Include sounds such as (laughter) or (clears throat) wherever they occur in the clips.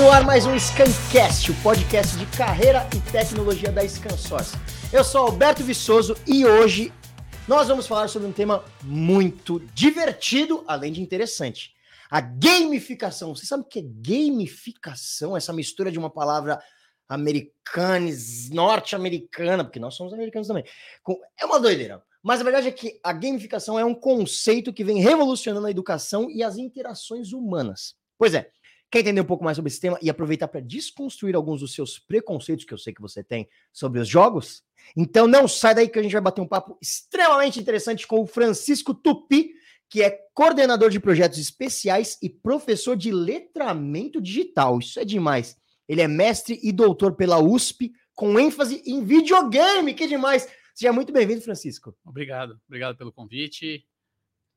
no ar mais um Scancast, o podcast de carreira e tecnologia da Scansource. Eu sou Alberto Viçoso e hoje nós vamos falar sobre um tema muito divertido, além de interessante. A gamificação. Você sabe o que é gamificação? Essa mistura de uma palavra americana, norte-americana, porque nós somos americanos também. É uma doideira. Mas a verdade é que a gamificação é um conceito que vem revolucionando a educação e as interações humanas. Pois é, quer entender um pouco mais sobre esse tema e aproveitar para desconstruir alguns dos seus preconceitos que eu sei que você tem sobre os jogos? Então não sai daí que a gente vai bater um papo extremamente interessante com o Francisco Tupi, que é coordenador de projetos especiais e professor de letramento digital. Isso é demais. Ele é mestre e doutor pela USP, com ênfase em videogame. Que demais! Seja muito bem-vindo, Francisco. Obrigado, obrigado pelo convite.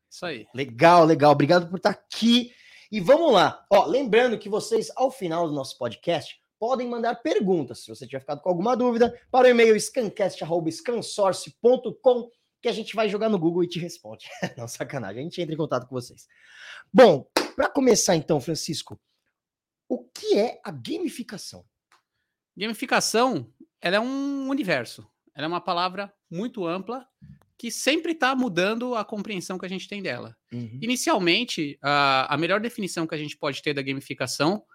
Isso aí. Legal, legal. Obrigado por estar aqui. E vamos lá. Ó, lembrando que vocês, ao final do nosso podcast, podem mandar perguntas, se você tiver ficado com alguma dúvida, para o e-mail scancast.scansource.com, que a gente vai jogar no Google e te responde. (laughs) Não, sacanagem, a gente entra em contato com vocês. Bom, para começar então, Francisco, o que é a gamificação? Gamificação, ela é um universo. Ela é uma palavra muito ampla que sempre está mudando a compreensão que a gente tem dela. Uhum. Inicialmente, a, a melhor definição que a gente pode ter da gamificação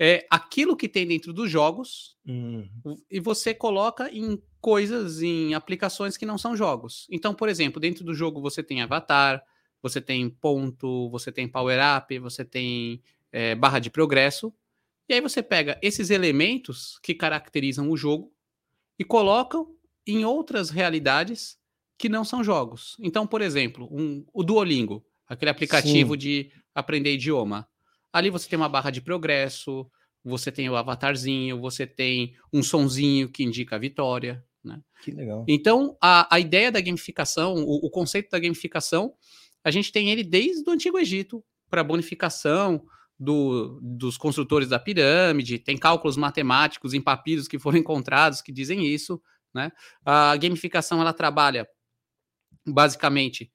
é aquilo que tem dentro dos jogos uhum. e você coloca em coisas, em aplicações que não são jogos. Então, por exemplo, dentro do jogo você tem avatar, você tem ponto, você tem power-up, você tem é, barra de progresso. E aí você pega esses elementos que caracterizam o jogo e colocam em outras realidades que não são jogos. Então, por exemplo, um, o Duolingo, aquele aplicativo Sim. de aprender idioma. Ali você tem uma barra de progresso, você tem o avatarzinho, você tem um sonzinho que indica a vitória. Né? Que legal. Então, a, a ideia da gamificação, o, o conceito da gamificação, a gente tem ele desde o Antigo Egito, para bonificação do, dos construtores da pirâmide, tem cálculos matemáticos em papiros que foram (laughs) encontrados que dizem isso. Né? A gamificação ela trabalha basicamente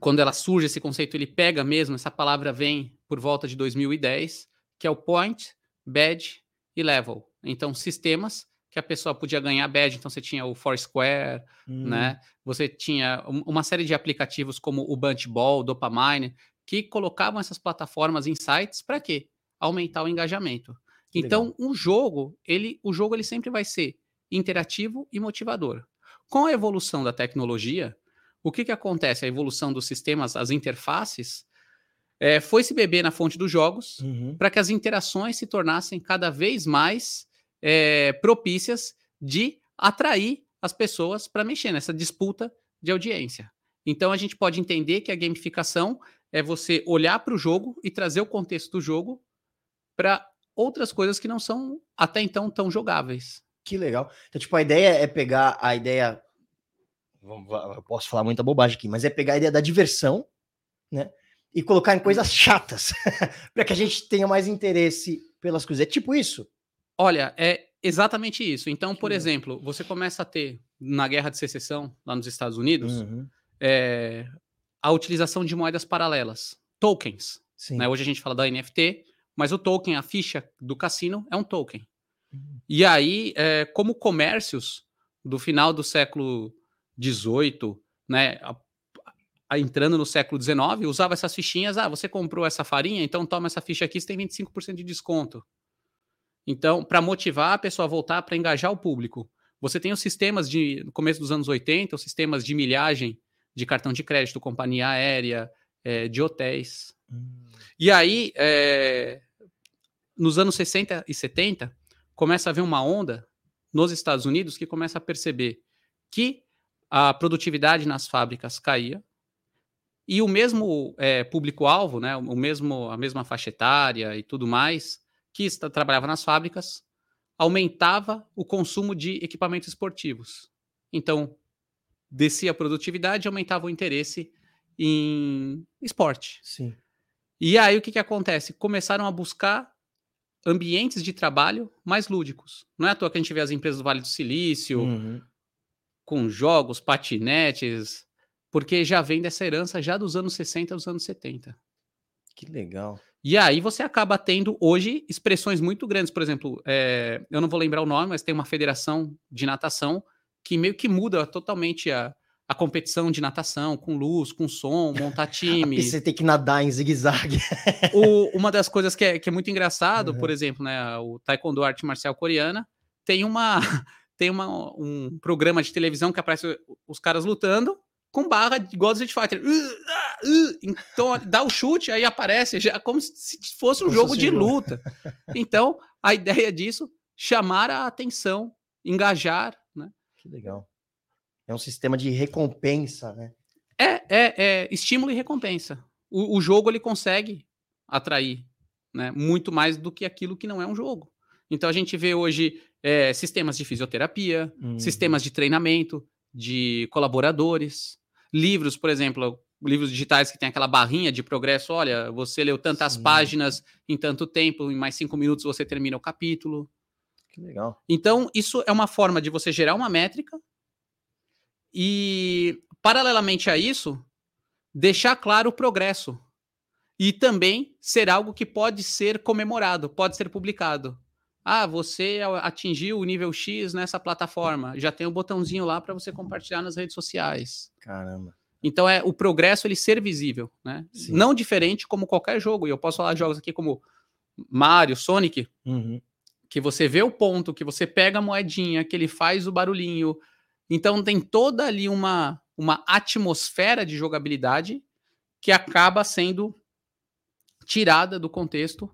quando ela surge esse conceito, ele pega mesmo, essa palavra vem por volta de 2010, que é o point, badge e level. Então, sistemas que a pessoa podia ganhar badge, então você tinha o Foursquare, hum. né? Você tinha uma série de aplicativos como o Bunchball, Dopamine, que colocavam essas plataformas em sites para quê? Aumentar o engajamento. Então, legal. um jogo, ele, o jogo ele sempre vai ser interativo e motivador. Com a evolução da tecnologia, o que, que acontece? A evolução dos sistemas, as interfaces, é, foi se beber na fonte dos jogos uhum. para que as interações se tornassem cada vez mais é, propícias de atrair as pessoas para mexer nessa disputa de audiência. Então a gente pode entender que a gamificação é você olhar para o jogo e trazer o contexto do jogo para outras coisas que não são até então tão jogáveis. Que legal. Então, tipo, a ideia é pegar a ideia. Eu posso falar muita bobagem aqui, mas é pegar a ideia da diversão, né? E colocar em coisas chatas, (laughs) para que a gente tenha mais interesse pelas coisas. É tipo isso? Olha, é exatamente isso. Então, por exemplo, você começa a ter, na guerra de secessão, lá nos Estados Unidos, uhum. é, a utilização de moedas paralelas, tokens. Né? Hoje a gente fala da NFT, mas o token, a ficha do cassino, é um token. E aí, é, como comércios do final do século XVIII, né, a, a, entrando no século XIX, usava essas fichinhas. Ah, você comprou essa farinha, então toma essa ficha aqui, você tem 25% de desconto. Então, para motivar a pessoa a voltar, para engajar o público. Você tem os sistemas de, no começo dos anos 80, os sistemas de milhagem de cartão de crédito, companhia aérea, é, de hotéis. Hum. E aí, é, nos anos 60 e 70, começa a haver uma onda nos Estados Unidos que começa a perceber que a produtividade nas fábricas caía e o mesmo é, público-alvo, né, o mesmo, a mesma faixa etária e tudo mais, que está, trabalhava nas fábricas, aumentava o consumo de equipamentos esportivos. Então, descia a produtividade e aumentava o interesse em esporte. Sim. E aí o que, que acontece? Começaram a buscar ambientes de trabalho mais lúdicos. Não é à toa que a gente vê as empresas do Vale do Silício uhum. Com jogos, patinetes, porque já vem dessa herança já dos anos 60 dos anos 70. Que legal. E aí você acaba tendo hoje expressões muito grandes. Por exemplo, é, eu não vou lembrar o nome, mas tem uma federação de natação que meio que muda totalmente a, a competição de natação, com luz, com som, montar (laughs) time. você tem que nadar em zigue-zague. uma das coisas que é, que é muito engraçado, uhum. por exemplo, né, o Taekwondo arte marcial coreana tem uma tem uma, um programa de televisão que aparece os caras lutando com barra igual do Street Fighter. Uh, uh, uh, então dá o chute, aí aparece já como se fosse um como jogo de luta. Então, a ideia disso chamar a atenção, engajar, né? Que legal. É um sistema de recompensa, né? É, é, é estímulo e recompensa. O, o jogo ele consegue atrair, né? Muito mais do que aquilo que não é um jogo. Então a gente vê hoje é, sistemas de fisioterapia, uhum. sistemas de treinamento, de colaboradores, livros, por exemplo, livros digitais que tem aquela barrinha de progresso. Olha, você leu tantas Sim. páginas em tanto tempo, em mais cinco minutos você termina o capítulo. Que legal. Então, isso é uma forma de você gerar uma métrica e, paralelamente a isso, deixar claro o progresso. E também ser algo que pode ser comemorado, pode ser publicado. Ah, você atingiu o nível X nessa plataforma. Já tem um botãozinho lá para você compartilhar nas redes sociais. Caramba. Então é o progresso ele ser visível, né? Sim. Não diferente como qualquer jogo. E eu posso falar de jogos aqui como Mario, Sonic, uhum. que você vê o ponto, que você pega a moedinha, que ele faz o barulhinho. Então tem toda ali uma uma atmosfera de jogabilidade que acaba sendo tirada do contexto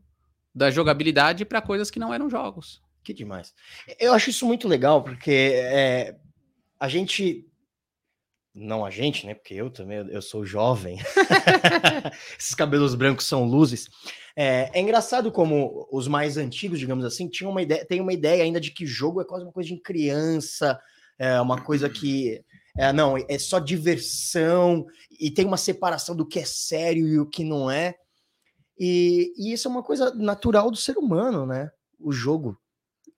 da jogabilidade para coisas que não eram jogos. Que demais. Eu acho isso muito legal, porque é, a gente. Não a gente, né? Porque eu também, eu sou jovem. (laughs) Esses cabelos brancos são luzes. É, é, engraçado como os mais antigos, digamos assim, tinham uma ideia, tem uma ideia ainda de que jogo é quase uma coisa de criança, é uma coisa que. É, não, é só diversão, e tem uma separação do que é sério e o que não é. E, e, isso é uma coisa natural do ser humano, né? O jogo.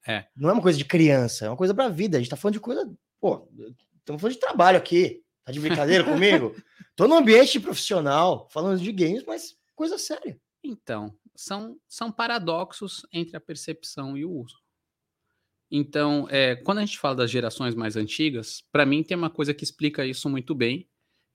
É. Não é uma coisa de criança, é uma coisa pra vida. A gente tá falando de coisa. Pô, estamos falando de trabalho aqui. Tá de brincadeira (laughs) comigo? Tô no ambiente profissional, falando de games, mas coisa séria. Então, são, são paradoxos entre a percepção e o uso. Então, é, quando a gente fala das gerações mais antigas, para mim tem uma coisa que explica isso muito bem,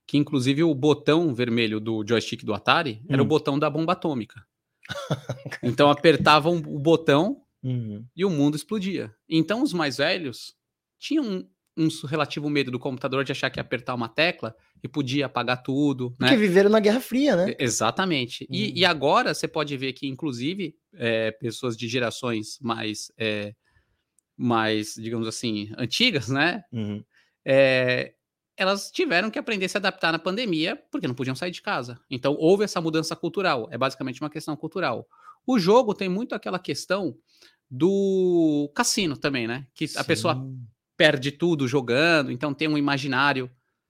que inclusive o botão vermelho do joystick do Atari era o hum. botão da bomba atômica. (laughs) então apertavam o botão uhum. e o mundo explodia. Então os mais velhos tinham um, um, relativo medo do computador de achar que ia apertar uma tecla e podia apagar tudo. Porque né? viveram na Guerra Fria, né? Exatamente. Uhum. E, e, agora você pode ver que, inclusive, é, pessoas de gerações mais, é, mais, digamos assim, antigas, né? Uhum. É, elas tiveram que aprender a se adaptar na pandemia porque não podiam sair de casa. Então houve essa mudança cultural. É basicamente uma questão cultural. O jogo tem muito aquela questão do cassino também, né? Que Sim. a pessoa perde tudo jogando, então tem um imaginário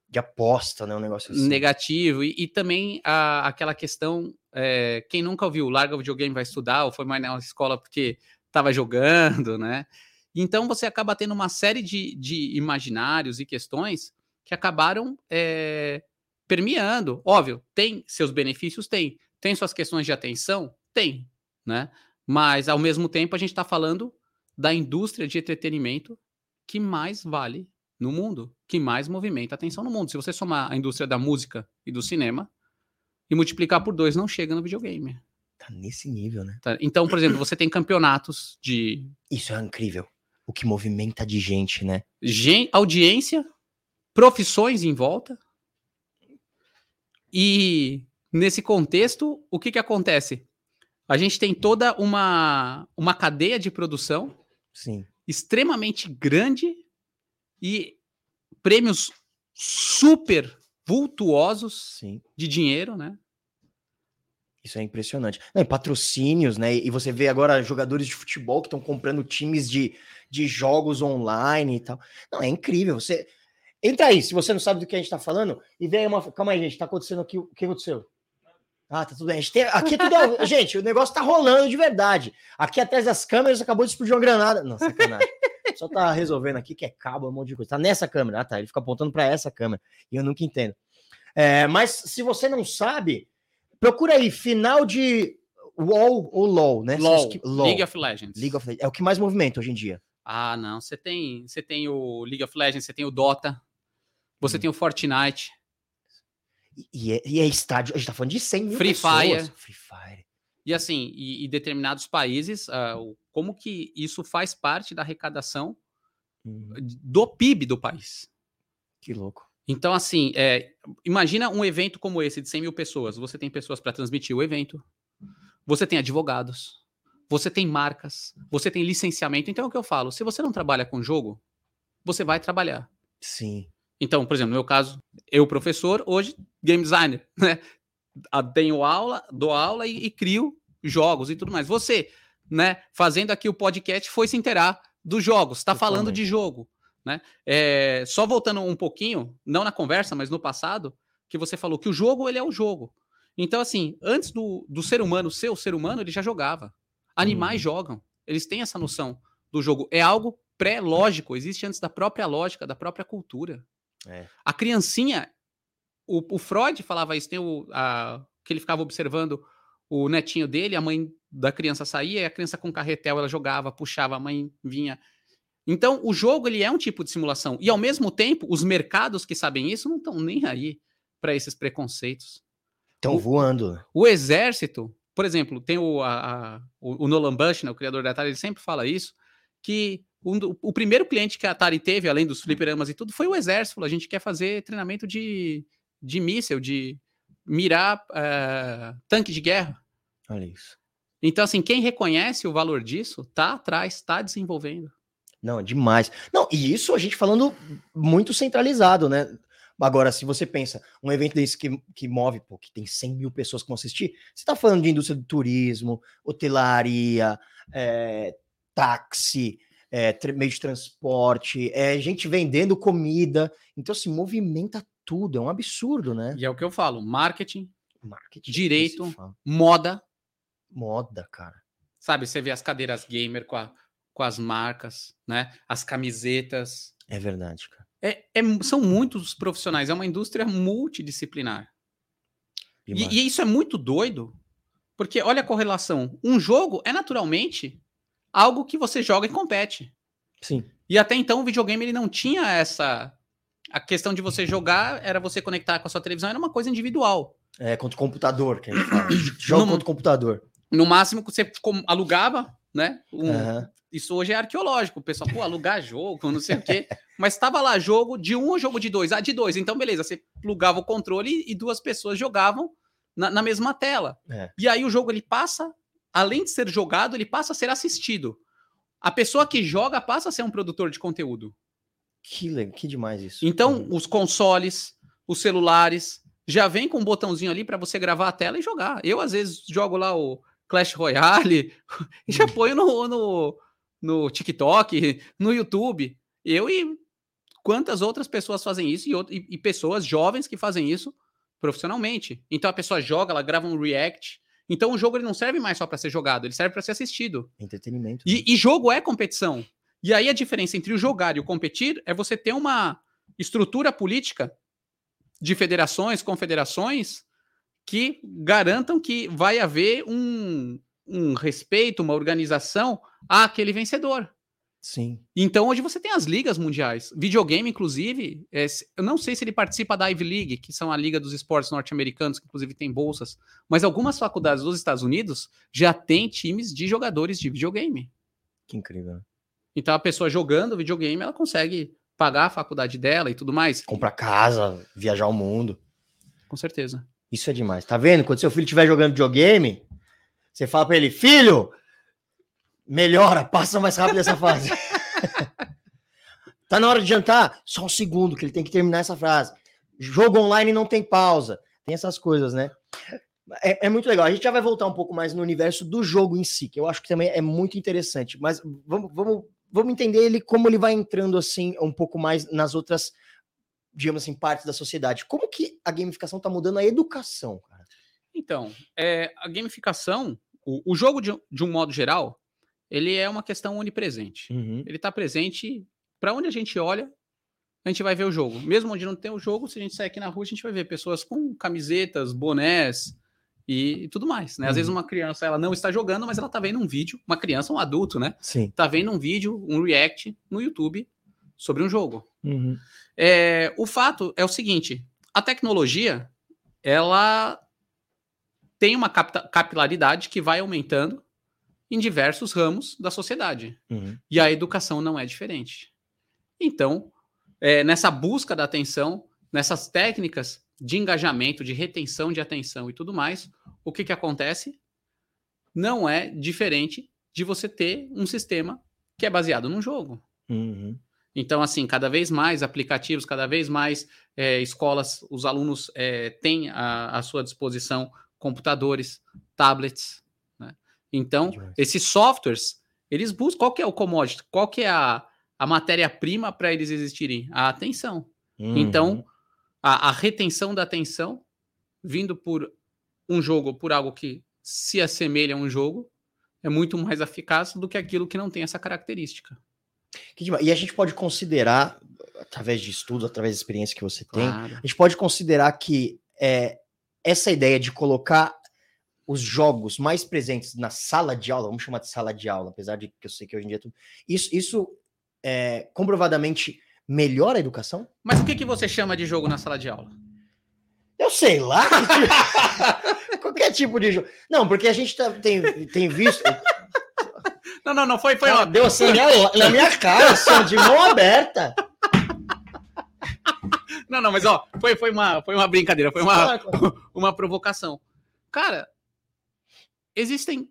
de aposta, né? Um negócio assim. negativo. E, e também a, aquela questão: é, quem nunca ouviu, larga o videogame, vai estudar, ou foi mais na escola porque estava jogando, né? Então você acaba tendo uma série de, de imaginários e questões que acabaram é, permeando. Óbvio, tem seus benefícios? Tem. Tem suas questões de atenção? Tem, né? Mas, ao mesmo tempo, a gente está falando da indústria de entretenimento que mais vale no mundo, que mais movimenta a atenção no mundo. Se você somar a indústria da música e do cinema e multiplicar por dois, não chega no videogame. Tá nesse nível, né? Tá. Então, por exemplo, você tem campeonatos de. Isso é incrível. O que movimenta de gente, né? Gen... Audiência, profissões em volta. E nesse contexto, o que, que acontece? A gente tem toda uma, uma cadeia de produção Sim. extremamente grande e prêmios super vultuosos Sim. de dinheiro, né? Isso é impressionante. Não, patrocínios, né? E você vê agora jogadores de futebol que estão comprando times de, de jogos online e tal. Não, é incrível. Você, Entra aí, se você não sabe do que a gente está falando, e vem uma. Calma aí, gente, está acontecendo aqui. O que aconteceu? Ah, tá tudo bem. Tem... Aqui é tudo. (laughs) gente, o negócio tá rolando de verdade. Aqui atrás das câmeras acabou de explodir uma granada. Não, sacanagem. Só tá resolvendo aqui que é cabo, um monte de coisa. Tá nessa câmera. Ah, tá. Ele fica apontando para essa câmera. E eu nunca entendo. É, mas se você não sabe, procura aí, final de. WoW ou LoL, né? LoL, que... LoL. League of Legends. League of Legends. É o que mais movimenta hoje em dia. Ah, não. Você tem, você tem o League of Legends, você tem o Dota, você hum. tem o Fortnite. E, é, e é estádio. A gente tá falando de 100 mil Free pessoas. Fire. Free Fire. E assim, e, e determinados países, uh, como que isso faz parte da arrecadação hum. do PIB do país. Que louco. Então, assim, é, imagina um evento como esse de 100 mil pessoas. Você tem pessoas para transmitir o evento, você tem advogados, você tem marcas, você tem licenciamento. Então, é o que eu falo: se você não trabalha com jogo, você vai trabalhar. Sim. Então, por exemplo, no meu caso, eu, professor, hoje, game designer, (laughs) né? Tenho aula, dou aula e, e crio jogos e tudo mais. Você, né, fazendo aqui o podcast, foi se inteirar dos jogos, está falando de jogo. Né? É, só voltando um pouquinho, não na conversa, mas no passado, que você falou que o jogo ele é o jogo. Então, assim, antes do, do ser humano ser o ser humano, ele já jogava. Animais hum. jogam. Eles têm essa noção do jogo. É algo pré-lógico, existe antes da própria lógica, da própria cultura. É. A criancinha, o, o, Freud falava isso, tem o, a, que ele ficava observando o netinho dele, a mãe da criança saía, e a criança com carretel, ela jogava, puxava, a mãe vinha. Então, o jogo ele é um tipo de simulação. E, ao mesmo tempo, os mercados que sabem isso não estão nem aí para esses preconceitos. Estão voando. O exército, por exemplo, tem o, a, a, o, Nolan Bush, né, o criador da Atari, ele sempre fala isso, que um, o primeiro cliente que a Atari teve, além dos fliperamas e tudo, foi o exército. A gente quer fazer treinamento de, de míssel, de mirar uh, tanque de guerra. Olha isso. Então, assim, quem reconhece o valor disso, tá atrás, está desenvolvendo. Não, demais. Não, e isso a gente falando muito centralizado, né? Agora, se você pensa, um evento desse que, que move, pô, que tem 100 mil pessoas que vão assistir, você está falando de indústria do turismo, hotelaria, é, táxi, é, meio de transporte, é gente vendendo comida. Então, se assim, movimenta tudo, é um absurdo, né? E é o que eu falo: marketing, marketing direito, moda. Moda, cara. Sabe, você vê as cadeiras gamer com a com as marcas, né? As camisetas. É verdade, cara. É, é são muitos profissionais, é uma indústria multidisciplinar. E, e, isso é muito doido, porque olha a correlação. Um jogo é naturalmente algo que você joga e compete. Sim. E até então o videogame ele não tinha essa. A questão de você jogar era você conectar com a sua televisão, era uma coisa individual. É, contra o computador, que a gente fala. (coughs) Joga no, contra o computador. No máximo que você alugava, né? Um, uhum. Isso hoje é arqueológico. O pessoal, pô, alugar jogo, não sei o quê. Mas estava lá jogo de um ou jogo de dois? Ah, de dois. Então, beleza, você plugava o controle e duas pessoas jogavam na, na mesma tela. É. E aí o jogo ele passa, além de ser jogado, ele passa a ser assistido. A pessoa que joga passa a ser um produtor de conteúdo. Que, que demais isso. Então, uhum. os consoles, os celulares, já vem com um botãozinho ali para você gravar a tela e jogar. Eu, às vezes, jogo lá o Clash Royale (laughs) e já ponho no, no, no TikTok, no YouTube. Eu e quantas outras pessoas fazem isso e, e, e, pessoas jovens que fazem isso profissionalmente. Então a pessoa joga, ela grava um react. Então o jogo ele não serve mais só para ser jogado, ele serve para ser assistido. Entretenimento. E, e, jogo é competição. E aí a diferença entre o jogar e o competir é você ter uma estrutura política de federações, confederações que garantam que vai haver um, um respeito, uma organização àquele vencedor. Sim. Então hoje você tem as ligas mundiais. Videogame, inclusive, é, eu não sei se ele participa da Ivy League, que são a liga dos esportes norte-americanos, que inclusive tem bolsas, mas algumas faculdades dos Estados Unidos já têm times de jogadores de videogame. Que incrível. Então a pessoa jogando videogame, ela consegue pagar a faculdade dela e tudo mais. Comprar casa, viajar o mundo. Com certeza. Isso é demais. Tá vendo? Quando seu filho estiver jogando videogame, você fala para ele, filho, melhora, passa mais rápido essa fase. (laughs) tá na hora de jantar? Só um segundo que ele tem que terminar essa frase. Jogo online não tem pausa. Tem essas coisas, né? É, é, muito legal. A gente já vai voltar um pouco mais no universo do jogo em si, que eu acho que também é muito interessante. Mas vamos, vamos, vamos entender ele como ele vai entrando assim um pouco mais nas outras, digamos assim, partes da sociedade. Como que a gamificação está mudando a educação, cara? Então, é, a gamificação o, o jogo, de, de, um modo geral, ele é uma questão onipresente. Uhum. Ele está presente para onde a gente olha, a gente vai ver o jogo. Mesmo onde não tem o jogo, se a gente sair aqui na rua, a gente vai ver pessoas com camisetas, bonés e, e tudo mais, né? Às Uhum. vezes uma criança, ela não está jogando, mas ela tá vendo um vídeo, uma criança, um adulto, né? Sim. Tá vendo um vídeo, um react no YouTube sobre um jogo. Uhum. É, o fato é o seguinte: a tecnologia ela tem uma capilaridade que vai aumentando em diversos ramos da sociedade. Uhum. E a educação não é diferente. Então, é, nessa busca da atenção, nessas técnicas de engajamento, de retenção de atenção e tudo mais, o que, que acontece? Não é diferente de você ter um sistema que é baseado num jogo. Uhum. Então, assim, cada vez mais aplicativos, cada vez mais é, escolas, os alunos é, têm à, à sua disposição computadores, tablets. Então, esses softwares, eles buscam qual que é o commodity, qual que é a, a matéria-prima para eles existirem? A atenção. Uhum. Então, a, a retenção da atenção, vindo por um jogo, por algo que se assemelha a um jogo, é muito mais eficaz do que aquilo que não tem essa característica. E a gente pode considerar, através de estudos, através da experiência que você tem, Claro. a gente pode considerar que é, essa ideia de colocar os jogos mais presentes na sala de aula, vamos chamar de sala de aula, apesar de que eu sei que hoje em dia é tudo. Isso, isso é, comprovadamente melhora a educação? Mas o que, que você chama de jogo na sala de aula? Eu sei lá. (laughs) Qualquer tipo de jogo. Não, porque a gente tá- tem, tem visto. (laughs) Não, não, não, foi, foi Ela ó, deu assim na minha, na minha cara, assim, de mão aberta. Não, não, mas ó, foi, foi, uma, foi uma brincadeira, foi uma, (laughs) uma provocação. Cara, existem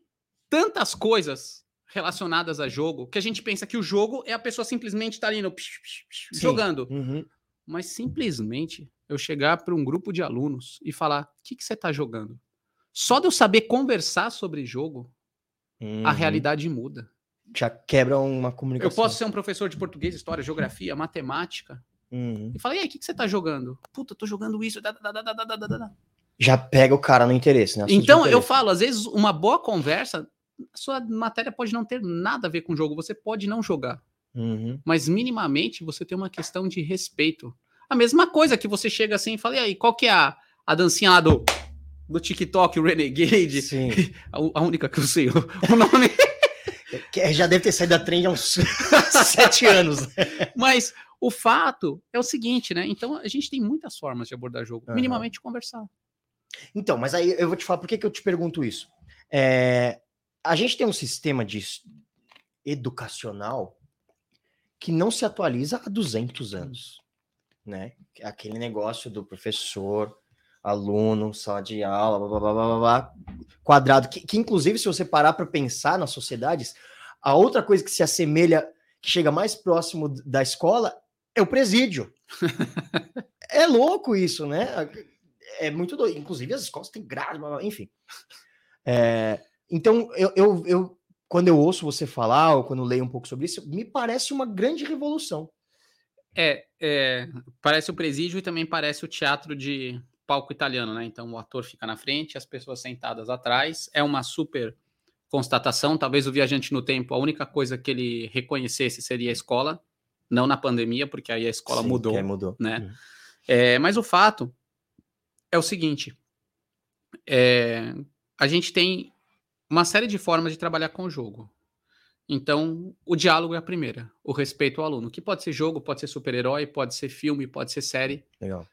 tantas coisas relacionadas a jogo que a gente pensa que o jogo é a pessoa simplesmente estar ali no psh, psh, psh, jogando. Uhum. Mas simplesmente eu chegar para um grupo de alunos e falar: o que, que você está jogando? Só de eu saber conversar sobre jogo, a Uhum. realidade muda. Já quebra uma comunicação. Eu posso ser um professor de português, história, geografia, matemática, Uhum. e falar: e aí, o que, que você está jogando? Puta, tô jogando isso. da, da, da, da, da, da, da, da." Já pega o cara no interesse, né? Assunto Então, eu interesse. falo, às vezes, uma boa conversa, sua matéria pode não ter nada a ver com o jogo, você pode não jogar, Uhum. mas minimamente você tem uma questão de respeito. A mesma coisa que você chega assim e fala, e aí, qual que é a, a dancinha lá do, do TikTok, o Renegade? Sim. (laughs) A, a única que eu sei, o, nome. Que já deve ter saído da trend há uns (laughs) sete anos. né? Mas o fato é o seguinte, né? Então, a gente tem muitas formas de abordar jogo, Aham. minimamente conversar. Então, mas aí eu vou te falar por que, que eu te pergunto isso. É, a gente tem um sistema de educacional que não se atualiza há 200 anos, né? Aquele negócio do professor, aluno, sala de aula, blá, blá, blá, blá, quadrado, que, que inclusive se você parar para pensar nas sociedades, a outra coisa que se assemelha, que chega mais próximo da escola, é o presídio. (laughs) é louco isso, né? É muito doido. Inclusive as escolas têm grade, blá, blá, enfim. É, então, eu, eu, eu- quando eu ouço você falar, ou quando leio um pouco sobre isso, me parece uma grande revolução. É, é, parece o presídio e também parece o teatro de palco italiano, né? Então o ator fica na frente, as pessoas sentadas atrás. É uma super constatação. Talvez o viajante no tempo, a única coisa que ele reconhecesse seria a escola, não na pandemia, porque aí a escola Sim, mudou. mudou. né? Uhum. É, mas o fato é o seguinte: é, a gente tem uma série de formas de trabalhar com o jogo. Então, o diálogo é a primeira, o respeito ao aluno, que pode ser jogo, pode ser super-herói, pode ser filme, pode ser série. Legal.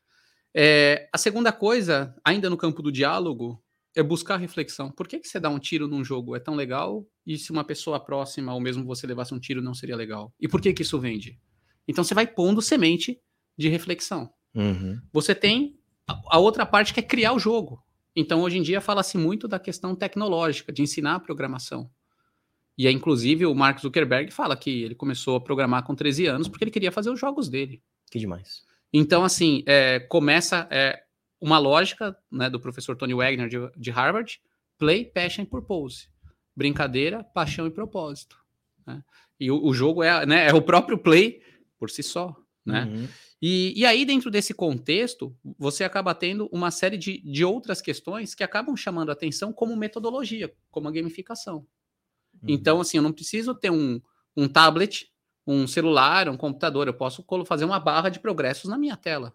É, a segunda coisa, ainda no campo do diálogo, é buscar reflexão. Por que, que você dá um tiro num jogo é tão legal e se uma pessoa próxima ou mesmo você levasse um tiro não seria legal? E por que, que isso vende? Então você vai pondo semente de reflexão. Uhum. Você tem a, outra parte que é criar o jogo. Então, hoje em dia, fala-se muito da questão tecnológica, de ensinar a programação. E, é, inclusive, o Mark Zuckerberg fala que ele começou a programar com 13 anos porque ele queria fazer os jogos dele. Que demais. Então, assim, é, começa é, uma lógica né, do professor Tony Wagner de, de Harvard: play, passion purpose. Brincadeira, paixão e propósito. né? E o, o jogo é, né, é o próprio play por si só. Né? Uhum. E, e aí, dentro desse contexto, você acaba tendo uma série de, de outras questões que acabam chamando a atenção como metodologia, como a gamificação. Uhum. Então, assim, eu não preciso ter um, um tablet, um celular, um computador, eu posso fazer uma barra de progressos na minha tela.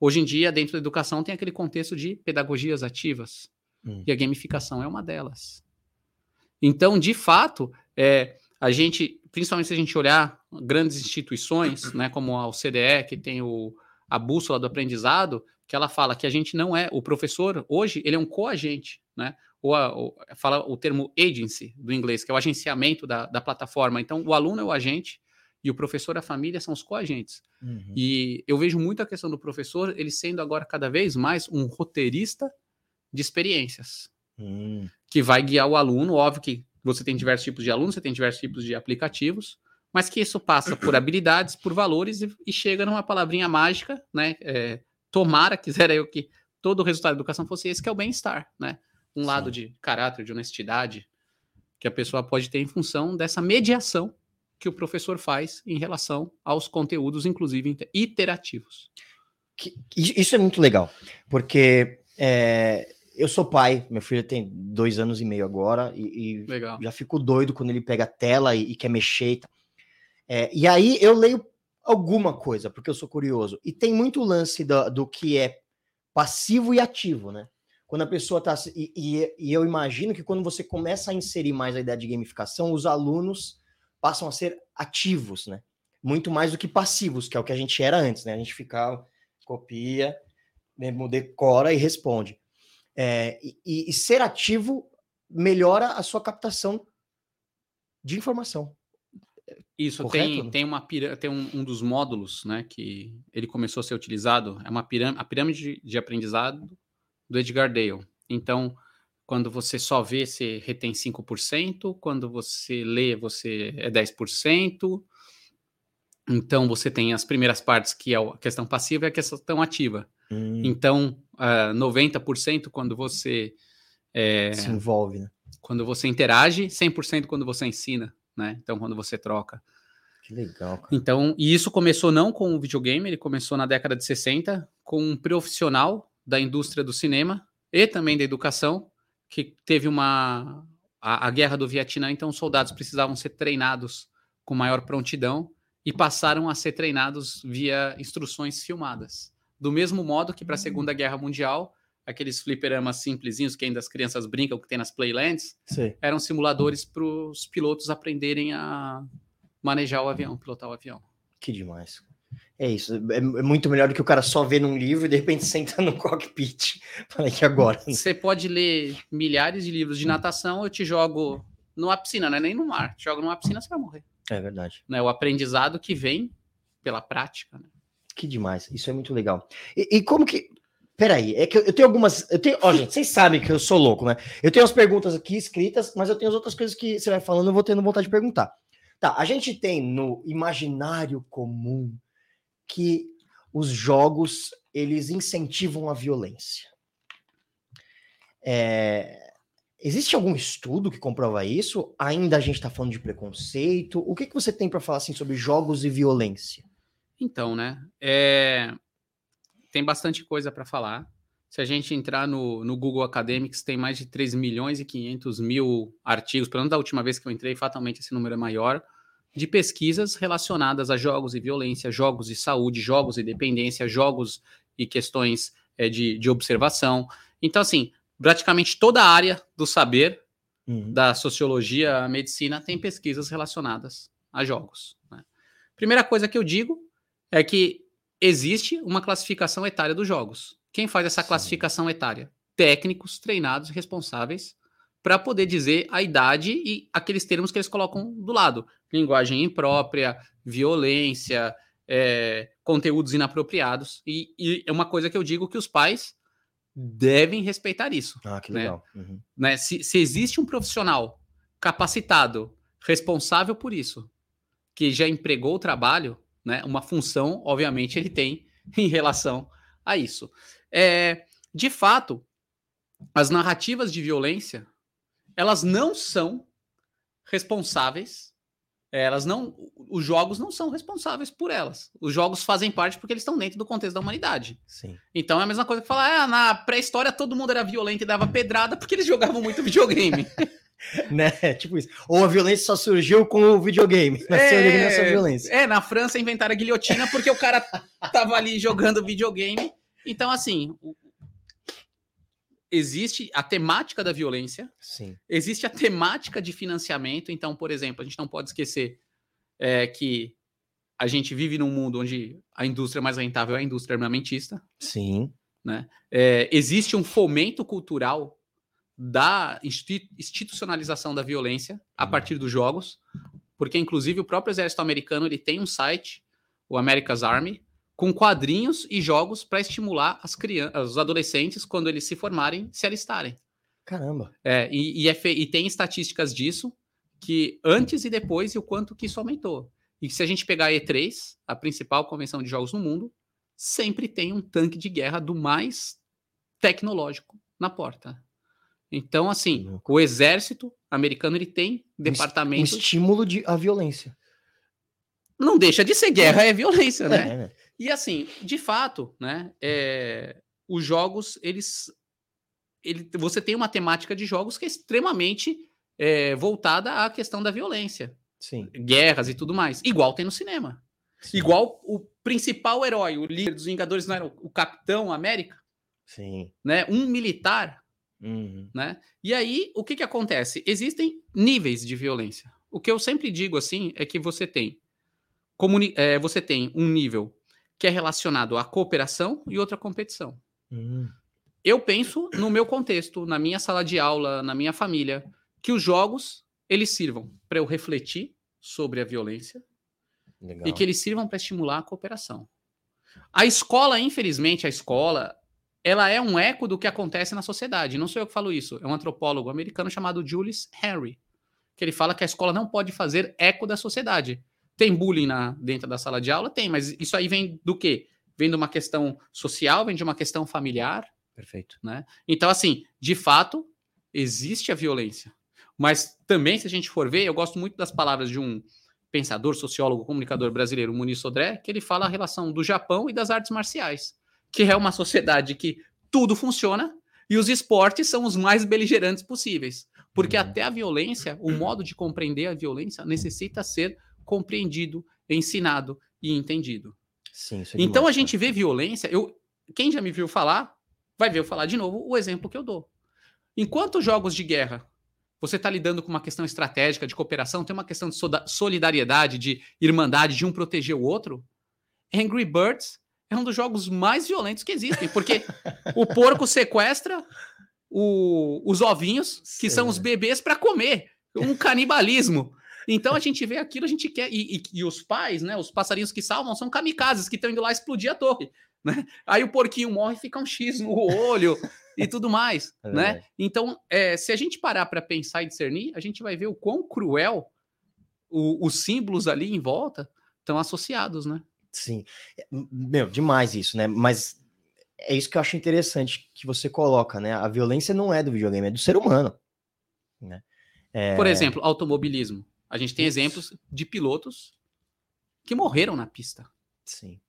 Hoje em dia, dentro da educação, tem aquele contexto de pedagogias ativas. Hum. E a gamificação é uma delas. Então, de fato, é, a gente, principalmente se a gente olhar grandes instituições, né, como a OCDE, que tem o, a bússola do aprendizado, que ela fala que a gente não é, o professor, hoje, ele é um coagente, né? Ou, a, ou fala o termo agency do inglês, que é o agenciamento da, da plataforma. Então, o aluno é o agente e o professor e a família são os coagentes. Uhum. E eu vejo muito a questão do professor, ele sendo agora cada vez mais um roteirista de experiências, uhum. que vai guiar o aluno. Óbvio que você tem diversos tipos de alunos, você tem diversos tipos de aplicativos, mas que isso passa por habilidades, por valores e, e chega numa palavrinha mágica, né? É, tomara, (laughs) quisera eu que todo o resultado da educação fosse esse, que é o bem-estar, né? Um Sim. lado de caráter, de honestidade, que a pessoa pode ter em função dessa mediação que o professor faz em relação aos conteúdos, inclusive iterativos. Isso é muito legal, porque é, eu sou pai, meu filho tem dois anos e meio agora, e, e já fico doido quando ele pega a tela e, e quer mexer. E, é, e aí eu leio alguma coisa, porque eu sou curioso. E tem muito lance do, do que é passivo e ativo, né? Quando a pessoa tá. E, e, e, eu imagino que quando você começa a inserir mais a ideia de gamificação, os alunos passam a ser ativos, né? Muito mais do que passivos, que é o que a gente era antes, né? A gente ficava, copia, decora e responde. É, e, e ser ativo melhora a sua captação de informação. Isso, tem, tem, uma tem um, um, dos módulos né, que ele começou a ser utilizado, é uma pirâmide, a pirâmide de aprendizado do Edgar Dale. Então, quando você só vê, você retém 5%, quando você lê, você é 10%. Então, você tem as primeiras partes, que é a questão passiva e a questão ativa. Hum. Então, uh, ah, 90% quando você... É, Se envolve, né? Quando você interage, 100% quando você ensina né? Então, quando você troca. Que legal, cara. Então, e isso começou não com o videogame, ele começou na década de 60 com um profissional da indústria do cinema e também da educação, que teve uma. A, a guerra do Vietnã, então os soldados precisavam ser treinados com maior prontidão e passaram a ser treinados via instruções filmadas. Do mesmo modo que para a Segunda Guerra Mundial, aqueles fliperamas simplesinhos que ainda as crianças brincam, que tem nas Playlands, Sim. eram simuladores para os pilotos aprenderem a manejar o avião, pilotar o avião. Que demais. É isso. É, é muito melhor do que o cara só ver num livro e de repente (laughs) senta no cockpit. Fala que agora. Você pode ler milhares de livros de natação, eu te jogo numa piscina, não é nem no mar. Te jogo numa piscina, você vai morrer. É verdade. Né? O aprendizado que vem pela prática. Né? Que demais. Isso é muito legal. E, e como que Peraí, é que eu tenho algumas. Eu tenho, ó, gente, vocês sabem que eu sou louco, né? Eu tenho as perguntas aqui escritas, mas eu tenho as outras coisas que você vai falando, eu vou tendo vontade de perguntar. Tá, a gente tem no imaginário comum que os jogos eles incentivam a violência. É, existe algum estudo que comprova isso? Ainda a gente está falando de preconceito? O que, que você tem para falar assim sobre jogos e violência? Então, né? É, tem bastante coisa para falar. Se a gente entrar no, no Google Academics, tem mais de 3 milhões e 500 mil artigos, pelo menos da última vez que eu entrei, fatalmente esse número é maior, de pesquisas relacionadas a jogos e violência, jogos e saúde, jogos e dependência, jogos e questões é, de, de observação. Então, assim, praticamente toda a área do saber, uhum. da sociologia, medicina, tem pesquisas relacionadas a jogos. Né? Primeira coisa que eu digo é que existe uma classificação etária dos jogos. Quem faz essa Sim. classificação etária? Técnicos treinados responsáveis para poder dizer a idade e aqueles termos que eles colocam do lado: linguagem imprópria, violência, é, conteúdos inapropriados. E, e, é uma coisa que eu digo que os pais devem respeitar isso. Ah, que né? legal. Né? Uhum. Né? Se, se existe um profissional capacitado, responsável por isso, que já empregou o trabalho, né? Uma função, obviamente, ele tem (laughs) em relação a isso. É, de fato, as narrativas de violência, elas não são responsáveis, elas não, os jogos não são responsáveis por elas. Os jogos fazem parte porque eles estão dentro do contexto da humanidade. Sim. Então é a mesma coisa que falar, ah, na pré-história todo mundo era violento e dava pedrada porque eles jogavam muito videogame. (laughs) (laughs) né? Tipo isso. Ou a violência só surgiu com o videogame. É, violência. é, na França inventaram a guilhotina porque o cara tava ali jogando videogame. Então, assim, existe a temática da violência, Sim. existe a temática de financiamento. Então, por exemplo, a gente não pode esquecer é, que a gente vive num mundo onde a indústria mais rentável é a indústria armamentista. Sim. É, existe um fomento cultural da institu- institucionalização da violência a Uhum. partir dos jogos, porque inclusive o próprio exército americano ele tem um site, o America's Army, com quadrinhos e jogos para estimular as crianças, os adolescentes quando eles se formarem, se alistarem. Caramba. É, e, e é fe- e tem estatísticas disso que antes e depois e o quanto que isso aumentou. E se a gente pegar a E3, a principal convenção de jogos no mundo, sempre tem um tanque de guerra do mais tecnológico na porta. Então, assim, louco. o exército americano ele tem Um departamentos. estímulo de, à violência. Não deixa de ser guerra, é violência, né? É, né? E assim, de fato, né? é, os jogos, eles. Ele, você tem uma temática de jogos que é extremamente é, voltada à questão da violência, Sim. guerras e tudo mais. Igual tem no cinema. Sim. Igual o principal herói, o líder dos Vingadores, não era o, o Capitão América, Sim. né? Um militar, Uhum. né? E aí, o que que acontece? Existem níveis de violência. O que eu sempre digo assim é que você tem comuni é, você tem um nível que é relacionado à cooperação e outra competição. Hum. Eu penso no meu contexto, na minha sala de aula, na minha família, que os jogos eles sirvam para eu refletir sobre a violência Legal. e que eles sirvam para estimular a cooperação. A escola, infelizmente, a escola, ela é um eco do que acontece na sociedade. Não sou eu que falo isso, é um antropólogo americano chamado Julius Henry, que ele fala que a escola não pode fazer eco da sociedade. Tem bullying na, dentro da sala de aula? Tem, mas isso aí vem do quê? Vem de uma questão social, vem de uma questão familiar, Perfeito. né? Então, assim, de fato, existe a violência. Mas também, se a gente for ver, eu gosto muito das palavras de um pensador, sociólogo, comunicador brasileiro, Muniz Sodré, que ele fala a relação do Japão e das artes marciais, que é uma sociedade que tudo funciona e os esportes são os mais beligerantes possíveis. Porque Uhum. até a violência, o modo de compreender a violência necessita ser compreendido, ensinado e entendido. Sim, isso é Então demais, a gente vê violência. Eu, quem já me viu falar, vai ver eu falar de novo o exemplo que eu dou. Enquanto jogos de guerra, você está lidando com uma questão estratégica de cooperação, tem uma questão de solidariedade, de irmandade, de um proteger o outro. Angry Birds é um dos jogos mais violentos que existem, porque o porco sequestra o- os ovinhos, que são os bebês, para comer. Um canibalismo. Então a gente vê aquilo, a gente quer. E, e- e os pais, né? Os passarinhos que salvam são kamikazes que estão indo lá explodir a torre. Né? Aí o porquinho morre e fica um X no olho e tudo mais. É né? Então, é, se a gente parar para pensar e discernir, a gente vai ver o quão cruel o- os símbolos ali em volta estão associados, né? Sim. É, Meu, demais isso, né? Mas é isso que eu acho interessante que você coloca, né? A violência não é do videogame, é do ser humano. Né? É, Por exemplo, automobilismo. A gente tem Isso. exemplos de pilotos que morreram na pista. Sim.